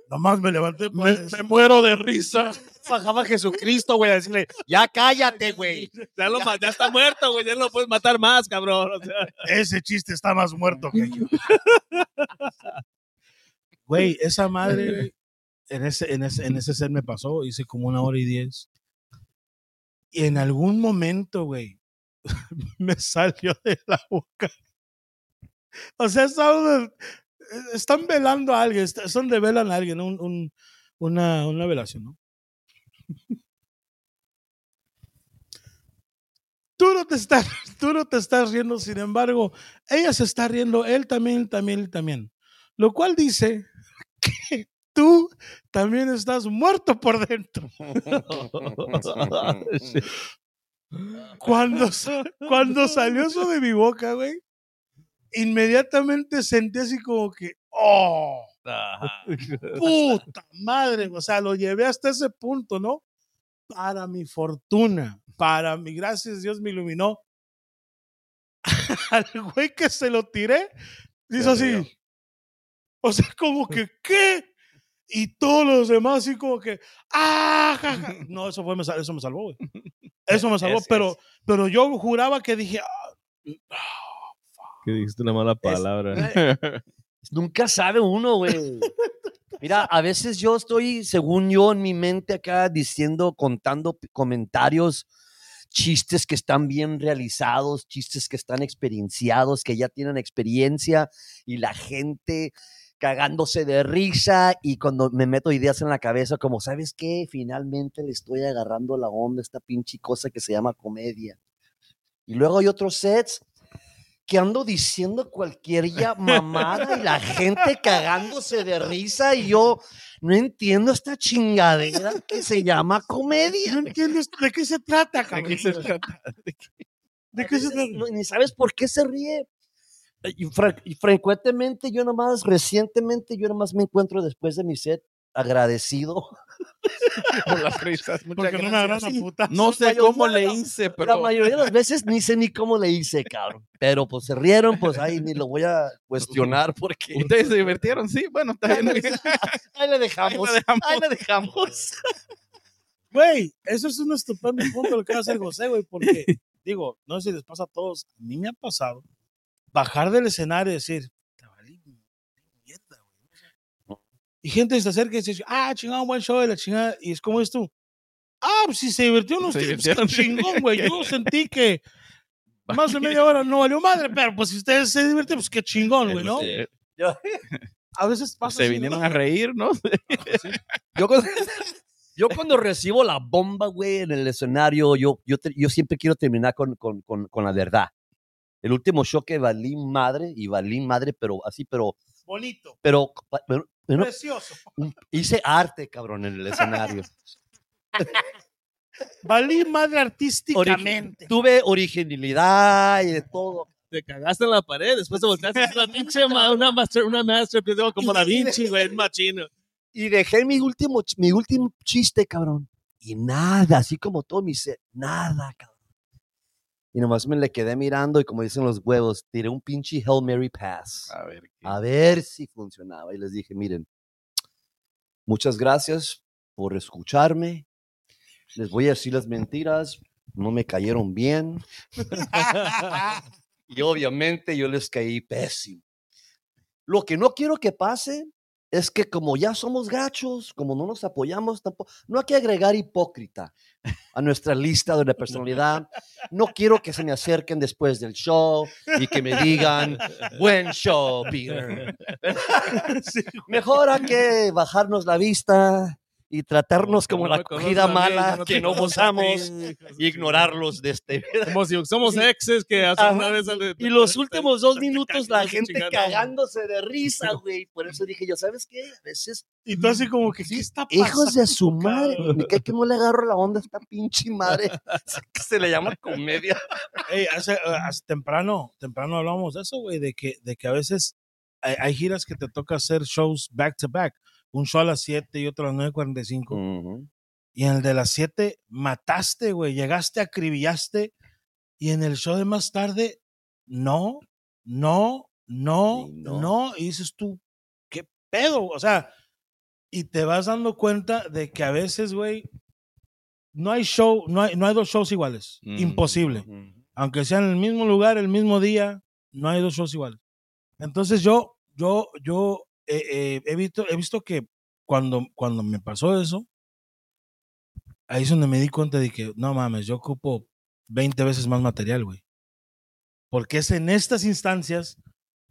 Nomás me levanté. Me, me muero de risa. Bajaba Jesucristo, güey, a decirle, ya cállate, güey. Ya, lo, ya está muerto, güey. Ya no lo puedes matar más, cabrón. O sea, Ese chiste está más muerto que yo. Güey, esa madre, en ese, en, ese, en ese set me pasó, hice como una hora y diez. Y en algún momento, güey, me salió de la boca. O sea, estaban- están velando a alguien, est- son de velan a alguien, un, un- una, una velación, ¿no? Tú no, te estás, tú no te estás riendo, sin embargo, ella se está riendo, él también, también, él también. Lo cual dice que tú también estás muerto por dentro. Cuando, cuando salió eso de mi boca, güey, inmediatamente sentí así como que, oh, puta madre. O sea, lo llevé hasta ese punto, ¿no? Para mi fortuna, para mi, gracias Dios me iluminó. Al güey que se lo tiré, hizo así. O sea, como que, ¿qué? Y todos los demás así como que, ¡ah! ja, ja". No, eso, fue, eso me salvó, güey. Eso me salvó, Ese pero, pero yo juraba que dije, "Ah, que dijiste una mala palabra. Nunca sabe uno, güey. Mira, a veces yo estoy, según yo, en mi mente acá diciendo, contando comentarios, chistes que están bien realizados, chistes que están experienciados, que ya tienen experiencia y la gente cagándose de risa y cuando me meto ideas en la cabeza como, ¿sabes qué? Finalmente le estoy agarrando la onda a esta pinche cosa que se llama comedia. Y luego hay otros sets que ando diciendo cualquier ya mamada y la gente cagándose de risa y yo no entiendo esta chingadera que se llama comedia. no entiendes de qué se trata, ¿De cabrón. qué se trata? ¿De qué se veces trata? no- ni sabes por qué se ríe. Y, fre- y frecuentemente yo nomás, recientemente yo nomás me encuentro después de mi set agradecido. Por las risas. Muchas Porque no me agarran gracias. a puta. No sé mayoría cómo le la- hice, La pero mayoría de las veces ni sé ni cómo le hice, cabrón. Pero pues se rieron, pues ahí ni lo voy a cuestionar porque ustedes se divirtieron, sí. Bueno, está bien. ahí le dejamos. dejamos. Ahí le dejamos. Güey, eso es un estupendo punto lo que va a hacer José, güey, porque, digo, no sé si les pasa a todos, a mí me ha pasado bajar del escenario y decir, "Te valí mierda, güey". Y gente se acerca y dice, ah, chingado, buen show de la chingada. Y es como es tú. Ah, pues si se divirtió unos chingón, güey. Yo sentí que más de media hora no valió madre, pero pues si ustedes se divirtieron, pues qué chingón, güey, ¿no? A veces pasa Se así, ¿no? vinieron a reír, ¿no? Yo cuando, yo cuando recibo la bomba, güey, en el escenario, yo, yo, te- yo siempre quiero terminar con, con, con, con la verdad. El último show que valí madre, y valí madre, pero así, pero, Bonito, pero, pero- precioso. hice arte, cabrón, en el escenario. Valí madre artísticamente. Tuve originalidad y de todo. Te cagaste en la pared, después te volteaste a hacer una pinche ma- una master, una masterpiece digo, como Da Vinci, güey, es machino. Y dejé mi último, mi último chiste, cabrón. Y nada, así como todo mi set, nada, cabrón. Y nomás me le quedé mirando y como dicen los huevos, tiré un pinche Hail Mary Pass. A ver. ¿qué? a ver si funcionaba. Y les dije, miren, muchas gracias por escucharme. Les voy a decir las mentiras, no me cayeron bien. y obviamente yo les caí pésimo. Lo que no quiero que pase es que como ya somos gachos, como no nos apoyamos tampoco, no hay que agregar hipócrita a nuestra lista de personalidad. No quiero que se me acerquen después del show y que me digan, buen show, Peter. Mejor hay que bajarnos la vista y tratarnos como, la me conoces acogida a mí, mala que no gozamos y ignorarlos de este. Como si somos exes que hace una vez al- Y los últimos dos minutos la te gente cagándose de risa, güey. Por eso dije yo, ¿sabes qué? A veces, Y tú así como que, ¿qué está pasando? hijos de su madre, me cae que no le agarro la onda a esta pinche madre. que se le llama comedia. Ey, hace, eh, hace temprano, temprano hablábamos de eso, güey, de que, de que a veces hay, hay giras que te toca hacer shows back to back. Un show a las 7 y otro a las 9.45. Y en el de las 7 mataste, güey. Llegaste, acribillaste. Y en el show de más tarde, no, no, no, Sí, no. no. Y dices tú, ¿qué pedo? O sea, y te vas dando cuenta de que a veces, güey, no hay show, no hay, no hay dos shows iguales. Mm. Imposible. Aunque sea en el mismo lugar, el mismo día, no hay dos shows iguales. Entonces yo, yo, yo eh, eh, he, visto, he visto que cuando, cuando me pasó eso, ahí es donde me di cuenta de que, no mames, yo ocupo 20 veces más material, güey. Porque es en estas instancias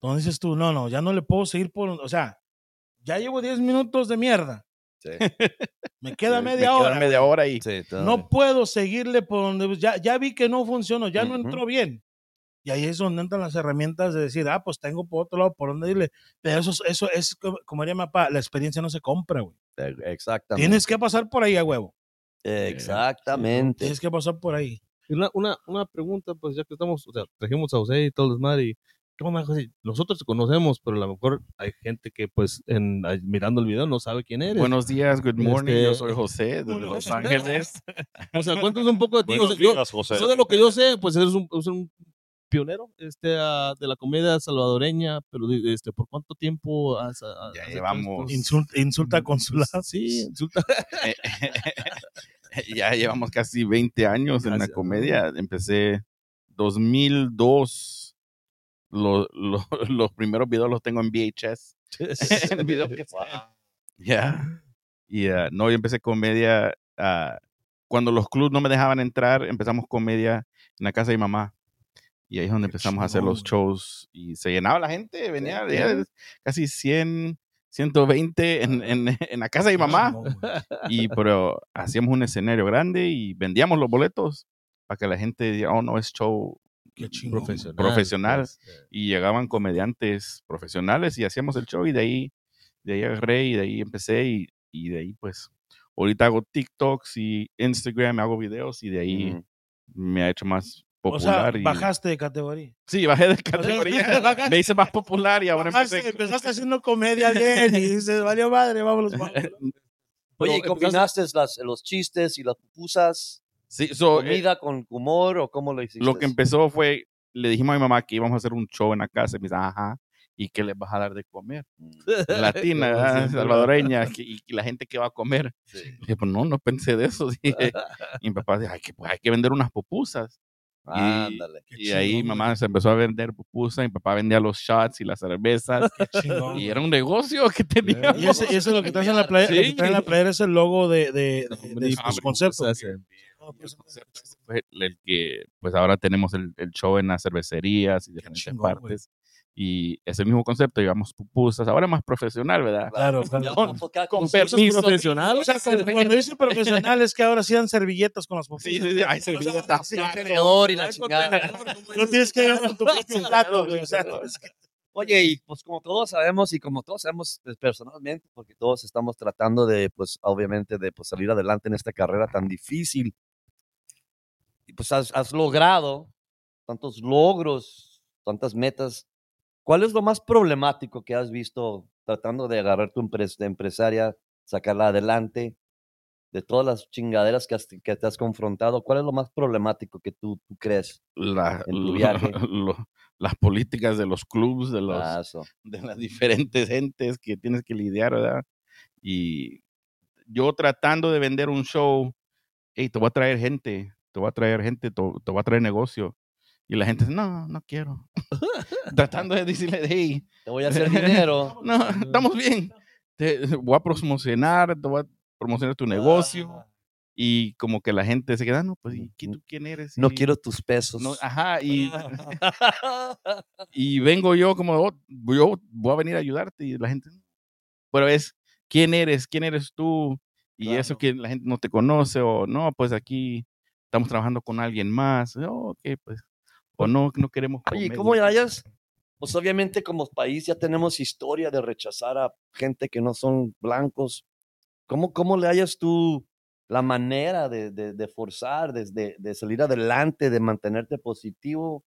donde dices tú, no, no, ya no le puedo seguir por, o sea, ya llevo 10 minutos de mierda. Sí. Me queda Me media queda hora. media hora y Sí, No bien. puedo seguirle por donde ya, ya vi que no funcionó, ya no Ujú. entró bien. Y ahí es donde entran las herramientas de decir, ah, pues tengo por otro lado por donde irle. Pero eso, es- eso es, como, diría mi papá, la experiencia no se compra, güey. Eh, Exactamente. Tienes que pasar por ahí a huevo. Exactamente. Tienes que pasar por ahí. Y Una, una, una pregunta, pues ya que estamos, o sea, trajimos a José y todo el desmadre, y ¿cómo me José? Nosotros te conocemos, pero a lo mejor hay gente que, pues, en, mirando el video no sabe quién eres. buenos días, good morning. Yo Este- soy José de Los Ángeles. o sea, cuéntanos un poco de ti. O sea, yo, José. eso de lo que yo sé, pues eres un, eres un pionero este, ah, de la comedia salvadoreña, pero este, ¿por cuánto tiempo has, has Ya llevamos- Insulta, insulta consulado. Sí, insulta. ya llevamos casi 20 años en la Gracias. comedia. Empecé 2002. Lo- lo- los primeros videos los tengo en VHS. El video que- Ya. Y ah, no, yo empecé comedia. ah, cuando los clubs no me dejaban entrar, empezamos comedia en la casa de mi mamá. Y ahí es donde Qué empezamos a hacer los shows. Y se llenaba la gente. Venía casi 100, 120 en, en, en la casa de mi mamá. Y pero hacíamos un escenario grande y vendíamos los boletos para que la gente diga, oh, no, es show Qué. Profesional. profesional. eh. Y llegaban comediantes profesionales y hacíamos el show y de ahí, de ahí agarré y de ahí empecé y, y de ahí pues, ahorita hago TikToks y Instagram, hago videos y de ahí Ujú. me ha hecho más O sea, popular. y, bajaste de categoría. Sí, bajé de O sea, categoría. me hice más popular y ahora bajaste, empecé. empezaste haciendo comedia bien y dices, valió madre, vámonos. vámonos". Oye, ¿y combinaste las, los chistes y las pupusas? Sí, so, eh, ¿Comida con humor o cómo lo hiciste? Lo que empezó fue, le dijimos a mi mamá que íbamos a hacer un show en la casa. Y me dice, ajá, ¿y qué les vas a dar de comer? Mm, Latina, salvadoreña, y, y la gente que va a comer. sí. Dije, pues no, no pensé de eso. dije. y mi papá dijo, hay que, pues, hay que vender unas pupusas. Ándale. Qué Y ahí mamá se empezó a vender pupusas, mi papá vendía los shots y las cervezas. Qué chingón, y era un negocio que tenía. Y ese, y eso es lo que traes en la playera. Lo que Sí. traes en la playera es el logo de, hombre, conceptos. fue el que, pues ahora tenemos el, el show en las cervecerías y diferentes chingón, partes. Y ese mismo concepto, llevamos pupusas, ahora más profesional, ¿verdad? Claro, claro. enfocar con conceptos permiso. profesional. O sea, cuando, dice profesional es que ahora sí dan servilletas con las pupusas. Sí, sí, sí, hay servilletas. Sí, contenedor y la chingada. No tienes que ir con tu propio plato, güey, o sea, es que- Oye, y pues como todos sabemos y como todos sabemos pues, personalmente, porque todos estamos tratando de, pues obviamente, de pues, salir adelante en esta carrera tan difícil. Y pues has, has logrado tantos logros, tantas metas. ¿Cuál es lo más problemático que has visto tratando de agarrar tu empres- empresaria, sacarla adelante? De todas las chingaderas que, has- que te has confrontado, ¿cuál es lo más problemático que tú, tú crees? La- En tu viaje. lo- las políticas de los clubs, de los, Ah, de las diferentes gentes que tienes que lidiar, ¿verdad? Y yo tratando de vender un show, hey, te voy a traer gente, te voy a traer gente, te, te voy a traer negocio. Y la gente dice, no, no quiero. tratando de decirle, hey, Te voy a hacer dinero. no, estamos bien. Te voy a promocionar, te voy a promocionar tu negocio. Ah, Y como que la gente se queda, no, pues, ¿y tú quién eres? No Y- quiero tus pesos. no, ajá, y, y vengo yo como, "Oh, yo voy a venir a ayudarte y la gente, pero es, ¿quién eres? ¿Quién eres tú? Y eso Claro. que la gente no te conoce o no, pues aquí estamos trabajando con alguien más, oh, ok, pues, o no, no queremos. Oye, ¿y comedia". ¿cómo hayas? Pues obviamente como país ya tenemos historia de rechazar a gente que no son blancos. ¿Cómo, cómo le hayas tú la manera de, de, de forzar, de, de, de salir adelante, de mantenerte positivo?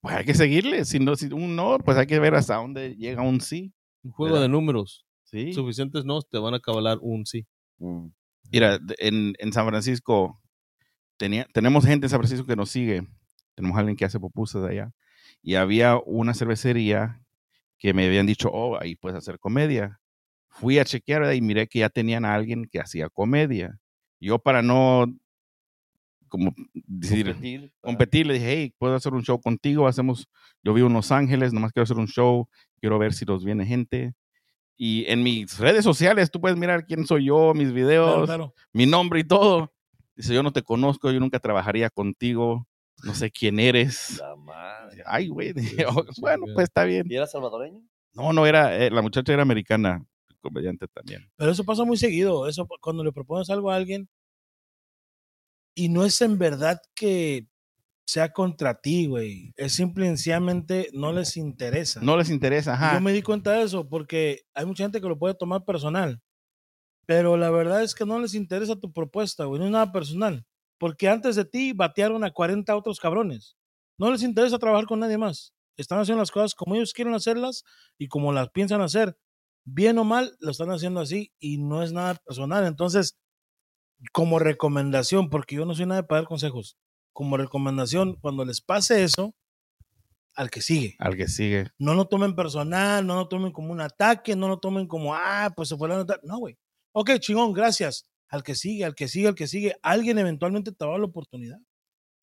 Pues hay que seguirle, si, no, si un no, pues hay que ver hasta dónde llega un sí. Un juego ¿Verdad? de números. Sí. Suficientes no te van a cabalar un sí. Mm, Mira, en, en San Francisco tenía, tenemos gente en San Francisco que nos sigue. Tenemos alguien que hace pupusas allá. Y había una cervecería que me habían dicho, oh, ahí puedes hacer comedia. fui a chequear y miré que ya tenían a alguien que hacía comedia. Yo para no, como decir, Competir, competir, le dije, hey, puedo hacer un show contigo, hacemos, yo vivo en Los Ángeles, nomás quiero hacer un show, quiero ver si nos viene gente. Y en mis redes sociales tú puedes mirar quién soy yo, mis videos, Claro, claro. mi nombre y todo. Dice, yo no te conozco, yo nunca trabajaría contigo, no sé quién eres. La madre. Ay, güey, dije, sí, "Oh, sí, bueno, pues está bien. ¿Y era salvadoreño? No, no era, eh, la muchacha era americana, comediante también. Pero eso pasa muy seguido. Eso cuando le propones algo a alguien y no es en verdad que sea contra ti, güey. Es simple y sencillamente no les interesa. No les interesa, Y ajá. Yo me di cuenta de eso porque hay mucha gente que lo puede tomar personal. Pero la verdad es que no les interesa tu propuesta, güey. No es nada personal. Porque antes de ti batearon a 40 otros cabrones. No les interesa trabajar con nadie más. Están haciendo las cosas como ellos quieren hacerlas y como las piensan hacer. Bien o mal, lo están haciendo así y no es nada personal. Entonces, como recomendación, porque yo no soy nada para dar consejos, como recomendación, cuando les pase eso, al que sigue Al que sigue. no lo tomen personal, no lo tomen como un ataque, no lo tomen como, ah, pues se fue la nota. No, güey. Ok, chingón, gracias. Al que sigue, al que sigue, al que sigue. Alguien eventualmente te va a dar la oportunidad.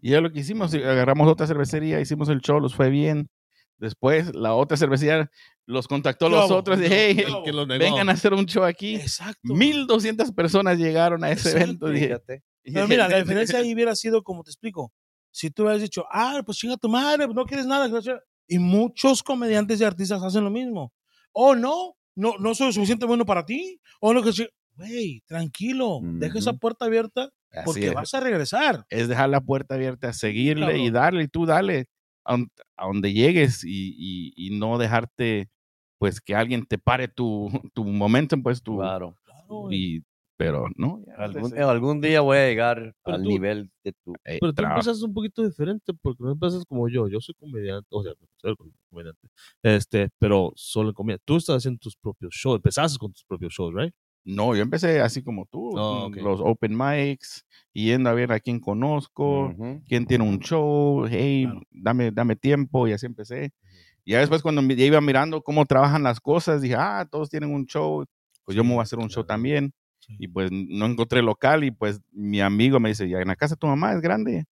Y es lo que hicimos, agarramos otra cervecería, hicimos el show, los fue bien. Después la otra cervecería los contactó a ¿Qué los otros y ¿Qué hey, que lo negó. vengan a hacer un show aquí. Exacto. 1200 personas llegaron a ese Exacto. evento. Fíjate. Pero mira, la diferencia ahí hubiera sido, como te explico, si tú hubieras dicho, ah, pues chinga tu madre, no quieres nada. gracias". Y muchos comediantes y artistas hacen lo mismo. O no, no, no soy suficiente bueno para ti. O no, que. Güey, tranquilo, deja esa puerta abierta Así porque es. vas a regresar. es dejar la puerta abierta, seguirle y cabrón. darle, y tú dale a, un- a donde llegues y, y- y no dejarte, pues, que alguien te pare tu, tu momento, pues, tu... Claro. Claro. Y, pero, ¿no? Algún, pues, algún día voy a llegar Pero al tú- nivel de tu. eh, Pero tú empezaste un poquito diferente porque no empiezas como yo. Yo soy comediante, o sea, soy comediante. Este, pero solo en comedia. Tú estás haciendo tus propios shows. Empezaste con tus propios shows, ¿right? No, yo empecé así como tú, Oh, ok. los open mics, yendo a ver a quién conozco, quién tiene un show, hey, Claro. dame, dame tiempo, y así empecé. Y ya después cuando ya iba mirando cómo trabajan las cosas, dije, ah, todos tienen un show, pues yo me voy a hacer un show también. Sí. Y pues no encontré local y pues mi amigo me dice, ya en la casa de tu mamá es grande.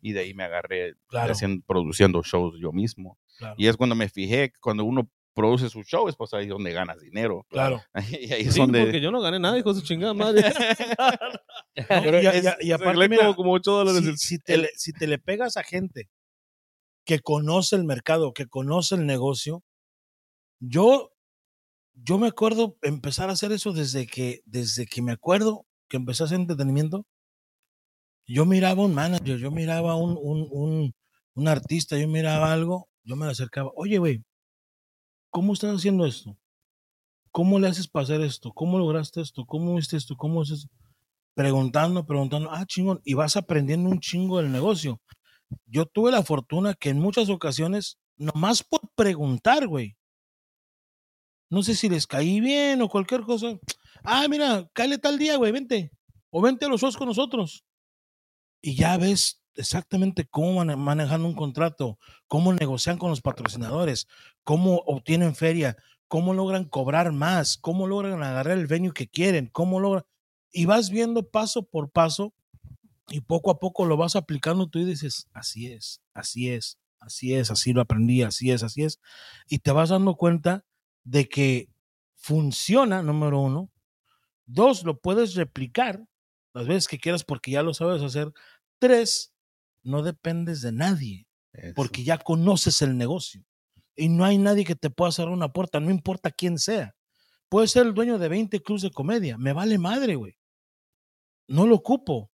Y de ahí me agarré Claro. haciendo, produciendo shows yo mismo. Y es cuando me fijé cuando uno produce su show es pues ahí donde ganas dinero. Claro. y ahí es Sí, donde... porque yo no gané nada, hijo de su chingada madre. No, Pero y, a- es- y y aparte, mira, como, como 8 dólares. si, el- si te le, si te le pegas a gente que conoce el mercado, que conoce el negocio, yo, yo me acuerdo empezar a hacer eso desde que, desde que me acuerdo que empecé a hacer entretenimiento. Yo miraba un manager, yo miraba un, un, un, un artista, yo miraba algo, yo me le acercaba, oye, güey, ¿cómo estás haciendo esto? ¿Cómo le haces hacer esto? ¿Cómo lograste esto? ¿Cómo viste esto? ¿Cómo es esto? Preguntando, preguntando, ah, chingón, y vas aprendiendo un chingo del negocio. Yo tuve la fortuna que en muchas ocasiones, nomás por preguntar, güey, no sé si les caí bien o cualquier cosa. Ah, mira, cállate tal día, güey, vente. O vente a los shows con nosotros. Y ya ves exactamente cómo mane- manejan un contrato, cómo negocian con los patrocinadores, cómo obtienen feria, cómo logran cobrar más, cómo logran agarrar el venue que quieren, cómo logran. Y vas viendo paso por paso y poco a poco lo vas aplicando tú y dices, así es, así es, así es, así lo aprendí, así es, así es. Y te vas dando cuenta de que funciona, número uno. Dos, lo puedes replicar las veces que quieras porque ya lo sabes hacer. Tres, no dependes de nadie Eso. porque ya conoces el negocio. Y no hay nadie que te pueda cerrar una puerta, no importa quién sea. Puede ser el dueño de 20 clubs de comedia, me vale madre, güey. No lo ocupo,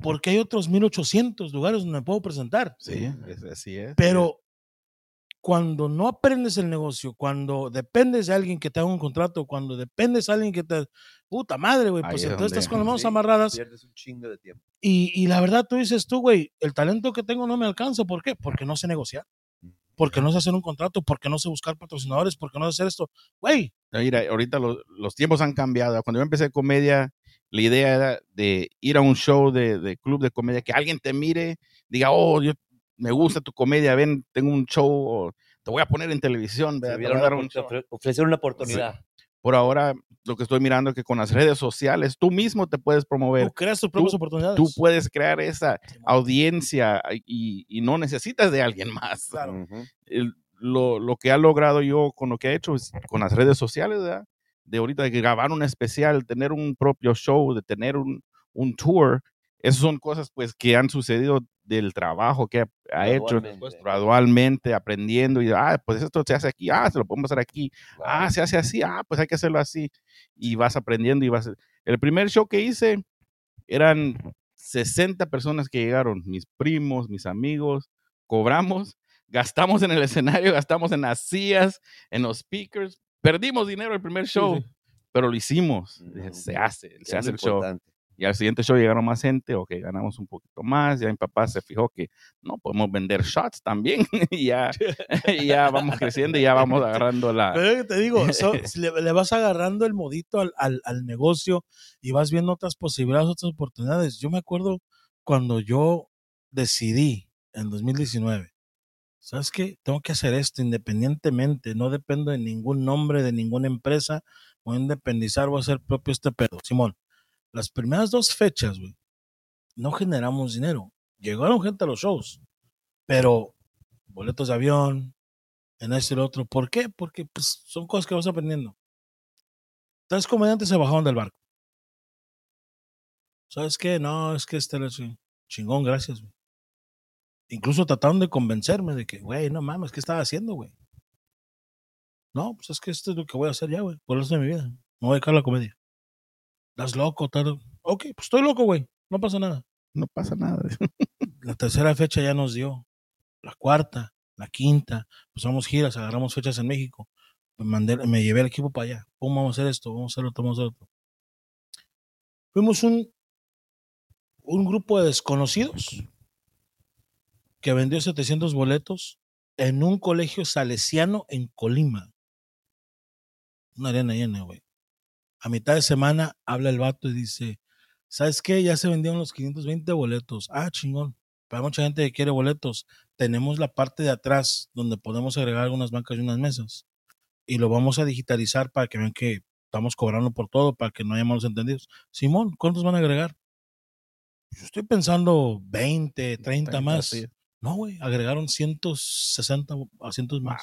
porque hay otros 1800 lugares donde me puedo presentar. Sí, así es. Pero cuando no aprendes el negocio, cuando dependes de alguien que te haga un contrato, cuando dependes de alguien que te... Puta madre, güey, pues es entonces estás con las manos Sí, amarradas Pierdes un chingo de tiempo. y, y la verdad tú dices tú, güey, el talento que tengo no me alcanza. ¿Por qué? Porque no sé negociar. Porque no sé hacer un contrato, porque no sé buscar patrocinadores, porque no sé hacer esto. Güey, Mira, ahorita los, los tiempos han cambiado. Cuando yo empecé comedia, la idea era de ir a un show de, de club de comedia, que alguien te mire, diga, oh, yo, me gusta tu comedia, ven, tengo un show, o te voy a poner en televisión, te voy a dar una un show". ofre- ofrecer una oportunidad. Por ahora, lo que estoy mirando es que con las redes sociales, tú mismo te puedes promover. Tú creas tus propias oportunidades. Tú puedes crear esa audiencia y, y no necesitas de alguien más. Claro. Ujú. el- lo, lo que ha logrado yo con lo que he hecho es con las redes sociales, ¿verdad? De ahorita de grabar un especial, tener un propio show, de tener un, un tour, esas son cosas pues que han sucedido del trabajo que ha, ha hecho Gradualmente. gradualmente, aprendiendo y, ah, pues esto se hace aquí, ah, se lo podemos hacer aquí, ah, se hace así, ah, pues hay que hacerlo así. Y vas aprendiendo y vas... El primer show que hice eran 60 personas que llegaron, mis primos, mis amigos, cobramos, gastamos en el escenario, gastamos en las sillas, en los speakers, perdimos dinero el primer show, sí. pero lo hicimos, se hace, se hace el show. Y al siguiente show llegaron más gente, ok, ganamos un poquito más. Ya mi papá se fijó que no podemos vender shots también. y ya, ya vamos creciendo y ya vamos agarrando la. Pero es que te digo, so- le, le vas agarrando el modito al, al- al negocio y vas viendo otras posibilidades, otras oportunidades. Yo me acuerdo cuando yo decidí en 2019, ¿sabes qué? Tengo que hacer esto independientemente, no dependo de ningún nombre, de ninguna empresa, voy a independizar, voy a hacer propio este pedo. Simón, las primeras dos fechas, güey, no generamos dinero. Llegaron gente a los shows, pero boletos de avión, en este y lo otro. ¿Por qué? Porque pues, son cosas que vas aprendiendo. Tres comediantes se bajaron del barco. ¿Sabes qué? No, es que este era chingón, gracias. güey. Incluso trataron de convencerme de que, güey, no mames, ¿qué estaba haciendo, güey? No, pues es que esto es lo que voy a hacer ya, güey, por el resto de mi vida. Me voy a dedicar a la comedia. ¿Estás loco? tal? Ok, pues estoy loco, güey. No pasa nada. No pasa nada. La tercera fecha ya nos dio. La cuarta, la quinta. Pues vamos giras, agarramos fechas en México. Me, mandé, me llevé el equipo para allá. Pum, vamos a hacer esto, vamos a hacer otro, vamos a hacer otro. Fuimos un, un grupo de desconocidos que vendió 700 boletos en un colegio salesiano en Colima. Una arena llena, güey. A mitad de semana habla el vato y dice, ¿sabes qué? Ya se vendieron los 520 boletos. Ah, chingón. Pero hay mucha gente que quiere boletos. Tenemos la parte de atrás donde podemos agregar algunas bancas y unas mesas. Y lo vamos a digitalizar para que vean que estamos cobrando por todo, para que no haya malos entendidos. Simón, ¿cuántos van a agregar? Yo estoy pensando 20, 30 más. sí. No, güey, agregaron 160 asientos más.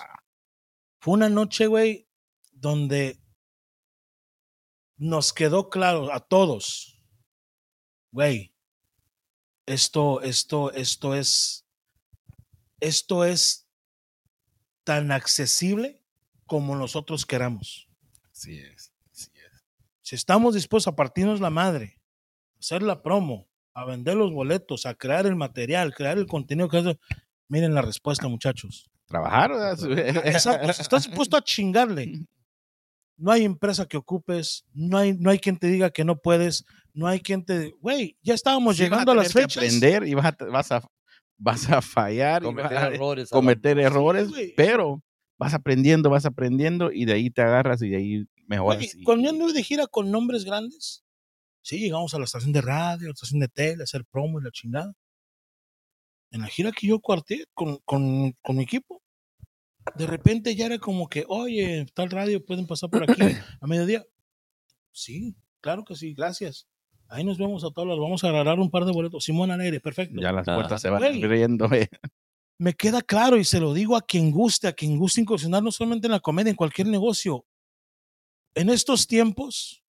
Fue una noche, güey, donde nos quedó claro a todos, güey, esto, esto, esto es, esto es tan accesible como nosotros queramos. Así es. Así es. Si estamos dispuestos a partirnos la madre, hacer la promo, a vender los boletos, a crear el material, crear el contenido que miren la respuesta, muchachos. Trabajar. Exacto, estás dispuesto a chingarle. No hay empresa que ocupes, no hay, no hay quien te diga que no puedes, no hay quien te... Güey, ya estábamos Sí, llegando a, las fechas. aprender y vas a, vas a, vas a fallar y Cometer vas a errores. a cometer errores, pero vas aprendiendo, vas aprendiendo y de ahí te agarras y de ahí mejoras. y- cuando yo anduve de gira con nombres grandes, sí, llegamos a la estación de radio, a la estación de tele, a hacer promo y la chingada. En la gira que yo cuarté con, con, con mi equipo, de repente ya era como que, oye, tal radio, pueden pasar por aquí a mediodía. Sí, claro que sí, gracias. Ahí nos vemos a todos, los vamos a agarrar un par de boletos. Simón Alegre, perfecto. ya las puertas se van eh. me queda claro y se lo digo a quien guste, a quien guste incursionar no solamente en la comedia, en cualquier negocio. En estos tiempos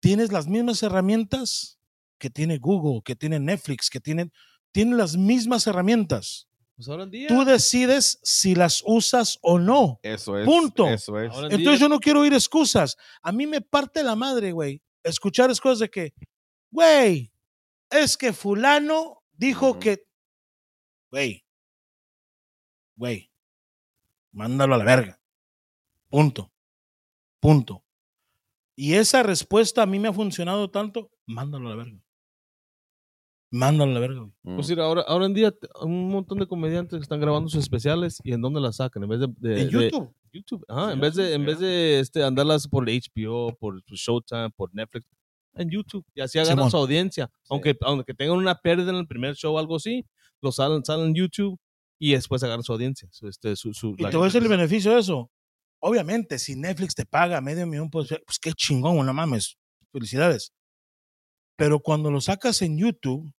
tienes las mismas herramientas que tiene Google, que tiene Netflix, que tienen, tienen las mismas herramientas. Pues ahora en día. Tú decides si las usas o no. Eso es. Punto. Eso es. en Entonces día- yo no quiero oír excusas. A mí me parte la madre, güey, escuchar excusas de que, güey, es que fulano dijo que, güey, güey, mándalo a la verga. Punto. Punto. Y esa respuesta a mí me ha funcionado tanto, mándalo a la verga. Mándalo a la verga, güey. Mm. Pues mira, ahora, ahora en día un montón de comediantes que están grabando sus especiales y en dónde las sacan, en vez de, de- En de- YouTube. YouTube, ajá, en Sí, vez de, en vez de este, andarlas por HBO, por Showtime, por Netflix, en YouTube. Y así agarran Simón. su audiencia. Aunque, aunque tengan una pérdida en el primer show o algo así, lo salen, salen en YouTube y después agarran su audiencia. Su, este, su, su, Y te voy a decir el beneficio de eso. Obviamente, si Netflix te paga medio millón, pues, pues qué chingón, no mames. Felicidades. Pero cuando lo sacas en YouTube,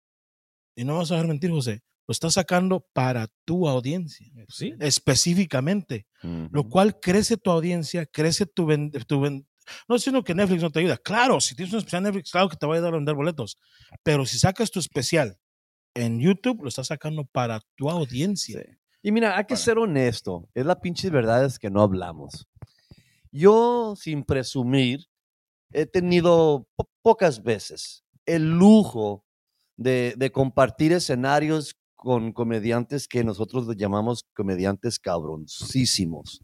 y no vas a dejar mentir, José, lo estás sacando para tu audiencia, Sí. específicamente, lo cual crece tu audiencia, crece tu, ven- tu ven- no sino que Netflix no te ayuda. Claro, si tienes un especial en Netflix, claro que te va a ayudar a vender boletos. Pero si sacas tu especial en YouTube, lo estás sacando para tu audiencia. Sí. Y mira, hay que Para- ser honesto. Es la pinche verdad es que no hablamos. Yo, sin presumir, he tenido po- pocas veces el lujo de, de compartir escenarios con comediantes que nosotros los llamamos comediantes cabroncísimos.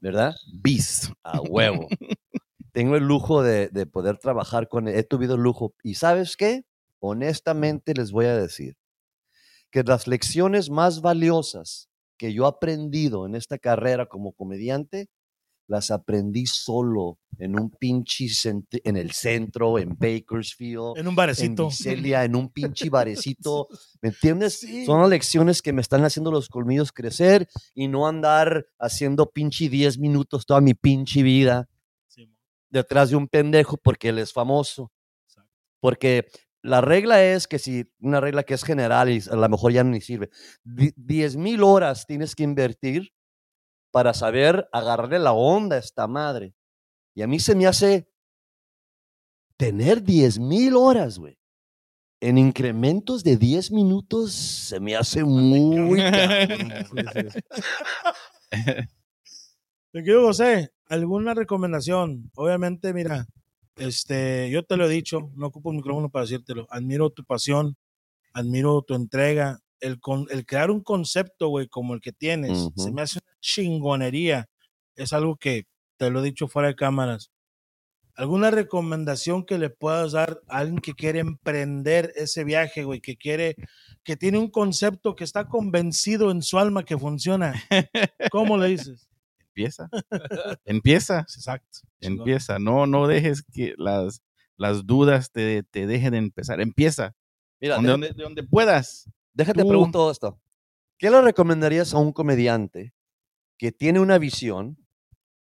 ¿Verdad? Beast. A huevo. Tengo el lujo de, de poder trabajar con He tenido el lujo. ¿Y sabes qué? Honestamente les voy a decir que las lecciones más valiosas que yo he aprendido en esta carrera como comediante, las aprendí solo en un pinche en el centro, en Bakersfield, En un en barecito. Visalia, en un pinche barecito. ¿Me entiendes? Sí. Son las lecciones que me están haciendo los colmillos crecer y no andar haciendo pinche 10 minutos toda mi pinche vida detrás de un pendejo porque él es famoso. Porque la regla es que si, una regla que es general y a lo mejor ya ni sirve, di- 10 mil horas tienes que invertir para saber agarrarle la onda a esta madre. Y a mí se me hace tener 10 mil horas, güey. En incrementos de 10 minutos se me hace muy... cabrón. Te quiero, José, ¿alguna recomendación? Obviamente, mira, este, yo te lo he dicho, no ocupo el micrófono para decírtelo. Admiro tu pasión, admiro tu entrega. El, con, el crear un concepto, güey, como el que tienes, se me hace una chingonería. Es algo que te lo he dicho fuera de cámaras. ¿Alguna recomendación que le puedas dar a alguien que quiere emprender ese viaje, güey, que quiere, que tiene un concepto que está convencido en su alma que funciona? ¿Cómo le dices? Empieza. Empieza. Exacto. Empieza. No, no dejes que las, las dudas te, te dejen de empezar. Empieza. Mira, donde, de donde puedas. déjate tú- pregunto esto. ¿Qué le recomendarías a un comediante que tiene una visión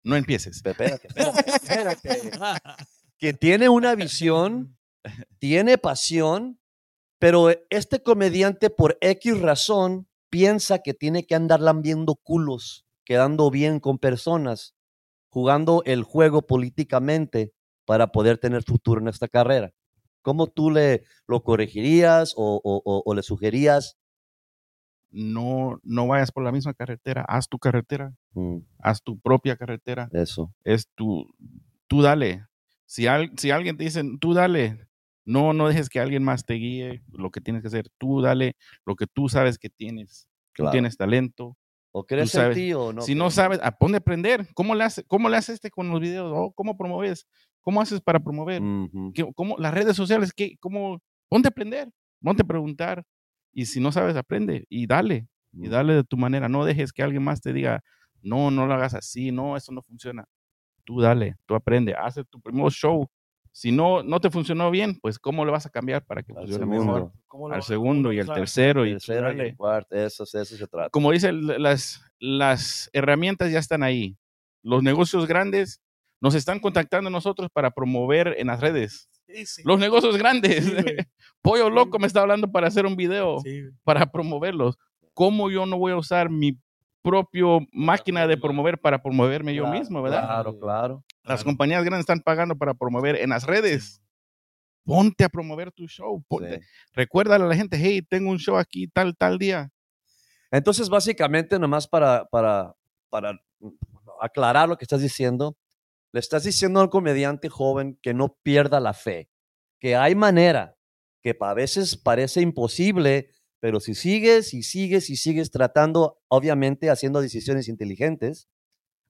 No empieces. Espérate, espérate, espérate. Que tiene una visión, tiene pasión, pero este comediante por X razón piensa que tiene que andar lambiendo culos, quedando bien con personas, jugando el juego políticamente para poder tener futuro en esta carrera. ¿Cómo tú le lo corregirías o, o- o- o le sugerías? No, no vayas por la misma carretera. Haz tu carretera. Mm, Haz tu propia carretera. eso. Es tu, tú dale. Si, al- si alguien te dice, tú dale, no, no dejes que alguien más te guíe lo que tienes que hacer. Tú dale lo que tú sabes que tienes. Tú Claro. tienes talento. ¿O crees en sabes, ti o no? si no sabes, a ponte a aprender. ¿Cómo le haces, cómo le haces este con los videos? Oh, ¿Cómo promueves? ¿Cómo haces para promover? ¿Qué- ¿Cómo, las redes sociales, ¿qué, cómo? Ponte a aprender, ponte a preguntar. Y si no sabes, aprende y dale. Y dale de tu manera. No dejes que alguien más te diga, no, no lo hagas así, no, eso no funciona. Tú dale, tú aprende, haz tu primer show. Si no, no te funcionó bien, pues ¿cómo le vas a cambiar para que Al funcione segundo. mejor? ¿Cómo lo- Al segundo lo y el vas a- tercero. Y Tercero y el dale. cuarto, eso, eso se trata. Como dice, las, las herramientas ya están ahí. Los negocios grandes nos están contactando a nosotros para promover en las redes. Sí. Los negocios grandes. Sí. Pollo Sí. Loco me está hablando para hacer un video Sí, para promoverlos. ¿Cómo yo no voy a usar mi propio máquina de promover para promoverme yo Claro, mismo, verdad? Claro, claro. Las Claro. compañías grandes están pagando para promover en las redes. Ponte a promover tu show. Ponte. Sí. Recuérdale a la gente, hey, tengo un show aquí tal, tal día. Entonces, básicamente, nomás para, para, para aclarar lo que estás diciendo, le estás diciendo al comediante joven que no pierda la fe, que hay manera, que a veces parece imposible, pero si sigues y sigues y sigues tratando, obviamente haciendo decisiones inteligentes,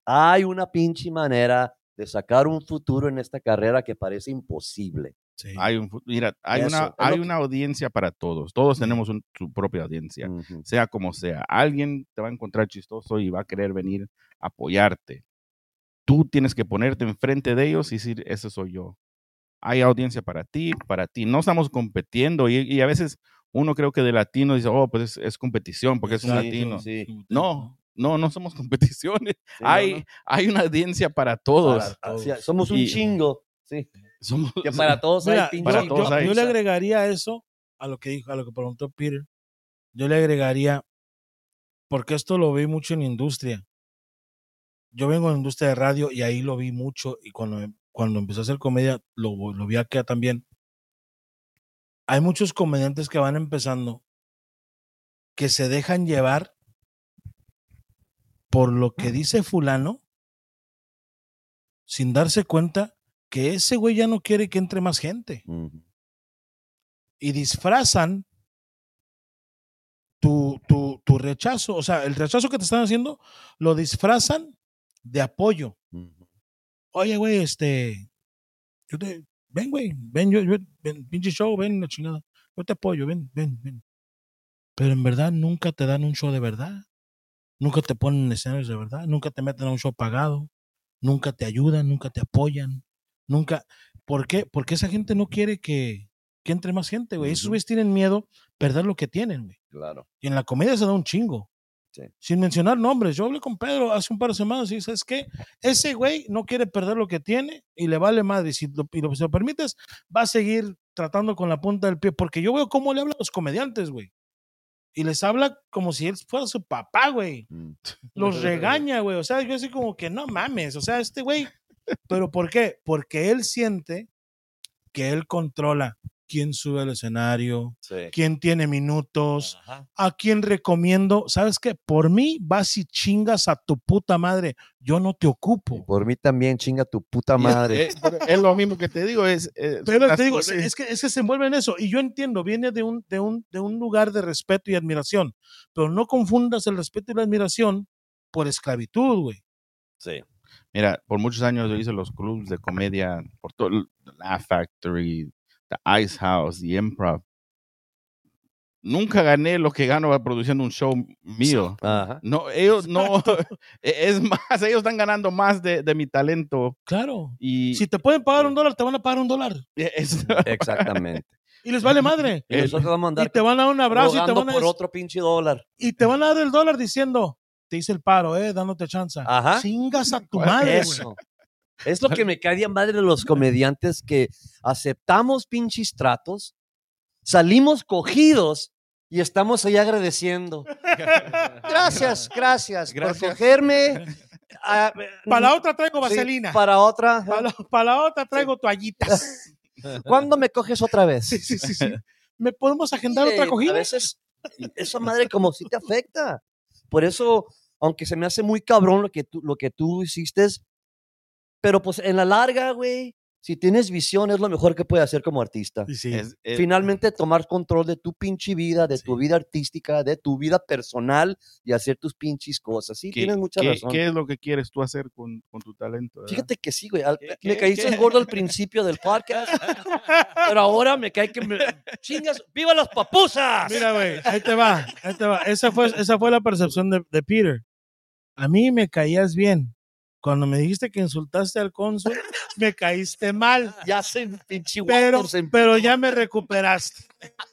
hay una pinche manera de sacar un futuro en esta carrera que parece imposible. Sí. Hay un, mira, hay, Eso, una, hay que- una audiencia para todos. Todos tenemos un- su propia audiencia. Sea como sea. Alguien te va a encontrar chistoso y va a querer venir a apoyarte. Tú tienes que ponerte enfrente de ellos y decir, ese soy yo. Hay audiencia para ti, para ti. No estamos compitiendo y, y a veces uno creo que de latino dice, oh, pues es, es competición porque es un Sí, latino. sí. No, No, no somos competiciones. Sí, hay, no. hay una audiencia para todos. Para- somos un Y- chingo. Sí. Somos, Que para todos Mira, hay pinche para yo, todos yo- hay. yo le agregaría eso a lo que dijo, a lo que preguntó Peter. Yo le agregaría, porque esto lo vi mucho en industria. Yo vengo en industria de radio y ahí lo vi mucho y cuando, cuando empecé a hacer comedia lo, lo vi acá también. Hay muchos comediantes que van empezando que se dejan llevar por lo que dice fulano sin darse cuenta que ese güey ya no quiere que entre más gente. Y disfrazan tu, tu, tu rechazo, o sea, el rechazo que te están haciendo, lo disfrazan de apoyo. Oye, güey, este, yo te, ven, güey, ven, yo, yo- ven, pinche show, ven, la chingada, yo te apoyo, ven, ven, ven. Pero en verdad nunca te dan un show de verdad, nunca te ponen en escenarios de verdad, nunca te meten a un show pagado, nunca te ayudan, nunca te apoyan, nunca. ¿Por qué? Porque esa gente no quiere que, que entre más gente, güey. Esos Ujú. güeyes tienen miedo perder lo que tienen, güey. Claro. Y en la comedia se da un chingo. Sí. Sin mencionar nombres. Yo hablé con Pedro hace un par de semanas y ¿sabes qué? Ese güey no quiere perder lo que tiene y le vale madre. Y Si lo, y lo- si lo permites, va a seguir tratando con la punta del pie. Porque yo veo cómo le habla a los comediantes, güey. Y les habla como si él fuera su papá, güey. Mm. Los regaña, güey. O sea, yo así como que no mames. O sea, este güey. ¿Pero por qué? Porque él siente que él controla quién sube al escenario, Sí. quién tiene minutos, Ajá. a quién recomiendo. ¿Sabes qué? Por mí vas y chingas a tu puta madre. Yo no te Y ocupo. por mí también, chinga tu puta es- madre. Es, es lo mismo que te digo. Es, es- Pero las te digo, cosas- es que, es que se envuelve en eso. Y yo entiendo, viene de un, de, un, de un lugar de respeto y admiración. Pero no confundas el respeto y la admiración por esclavitud, güey. Sí. Mira, por muchos años yo hice los clubs de comedia, por todo, Laugh Factory, The Ice House, The Improv. Nunca gané lo que gano produciendo un show mío. Ajá. No, ellos no, e- es más, ellos están ganando más de, de mi talento. Claro. Y Si te pueden pagar un dólar, te van a pagar un dólar. es- Exactamente. Y les vale madre. Y nosotros vamos a Y andar te van a dar un abrazo y te, van a, por otro pinche dólar. y te van a dar el dólar diciendo, te hice el paro, eh, dándote chance. Ajá. Chingas a tu ¿Cuál es madre, güey. Eso. Es lo que me cae de madre de los comediantes que aceptamos pinches tratos, salimos cogidos y estamos ahí agradeciendo. Gracias, gracias, Gracias. por cogerme. Ah, Para la otra traigo sí, vaselina. para otra. Para la, otra traigo toallitas. ¿Cuándo me coges otra vez? Sí, sí, sí, sí. ¿Me podemos agendar Sí, otra A cogida? veces esa madre como si te afecta. Por eso, aunque se me hace muy cabrón lo que tú, lo que tú hiciste, pero pues en la larga, güey, si tienes visión es lo mejor que puedes hacer como artista. Sí, es- es- Finalmente tomar control de tu pinche vida, de tu vida artística, de tu vida personal y hacer tus pinches cosas. Sí, ¿qué, tienes mucha qué- razón. qué es lo que quieres tú hacer con, con tu talento? verdad? Fíjate que sí, güey. al- ¿Qué- Me qué- caíste gordo al principio del podcast, pero ahora me cae que me... Chingas, ¡viva las papusas! Mira, güey, ahí te va, ahí te va. Esa fue, esa fue la percepción de, de Peter. A mí me caías bien. Cuando me dijiste que insultaste al cónsul, me caíste mal. ya se pinche Pero, se- pero ya me recuperaste.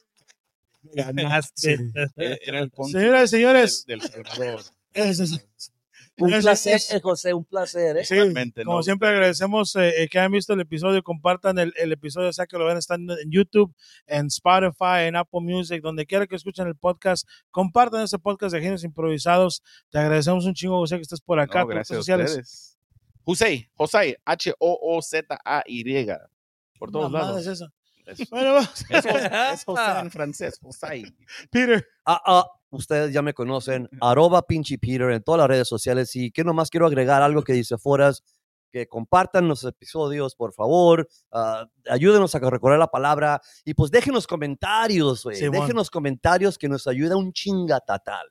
Ganaste. Era- era el cónsul Señoras y señores, del, del Salvador. es- es- Un es- placer, es- eh, José, un placer. ¿eh? Sí, Realmente, como ¿no? siempre agradecemos eh, eh, que hayan visto el episodio, compartan el, el episodio, o sea que lo ven estando en YouTube, en Spotify, en Apple Music, donde quiera que escuchen el podcast, compartan ese podcast de Genios Improvisados. Te agradecemos un chingo, José, que estés por acá. No, gracias a sociales. ustedes. José, José, H-O-O-Z-A-Y. Por todos lados. es esa. Es, Bueno, vamos. es José- es José en francés, José. Peter. Ah, ah, ustedes ya me conocen, arroba pinche Peter en todas las redes sociales. Y que nomás quiero agregar algo que dice Foras, que compartan los episodios, por favor. ah, ayúdenos a recorrer la palabra. Y pues déjenos comentarios, güey. Simón. déjenos comentarios que nos ayuda un chingatatal.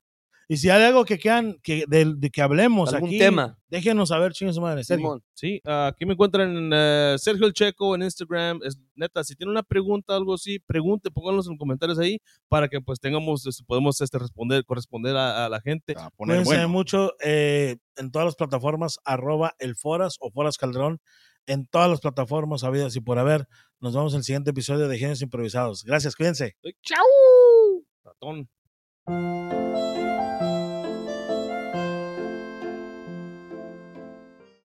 Y si hay algo que quieran que, de, de que hablemos Algún aquí, tema. déjenos saber, chingue su madre. Sergio. Sí, aquí me encuentran en eh, Sergio El Checo en Instagram. Es neta, si tienen una pregunta, algo así, pregunte, pónganlos en los comentarios ahí para que pues tengamos, este, podemos este, responder, corresponder a, a la gente. A poner Cuídense bueno. mucho eh, en todas las plataformas, arroba el Foras o Foras Calderón, en todas las plataformas habidas y por haber. Nos vemos en el siguiente episodio de Genios Improvisados. Gracias, cuídense. ¡Chau! Ratón.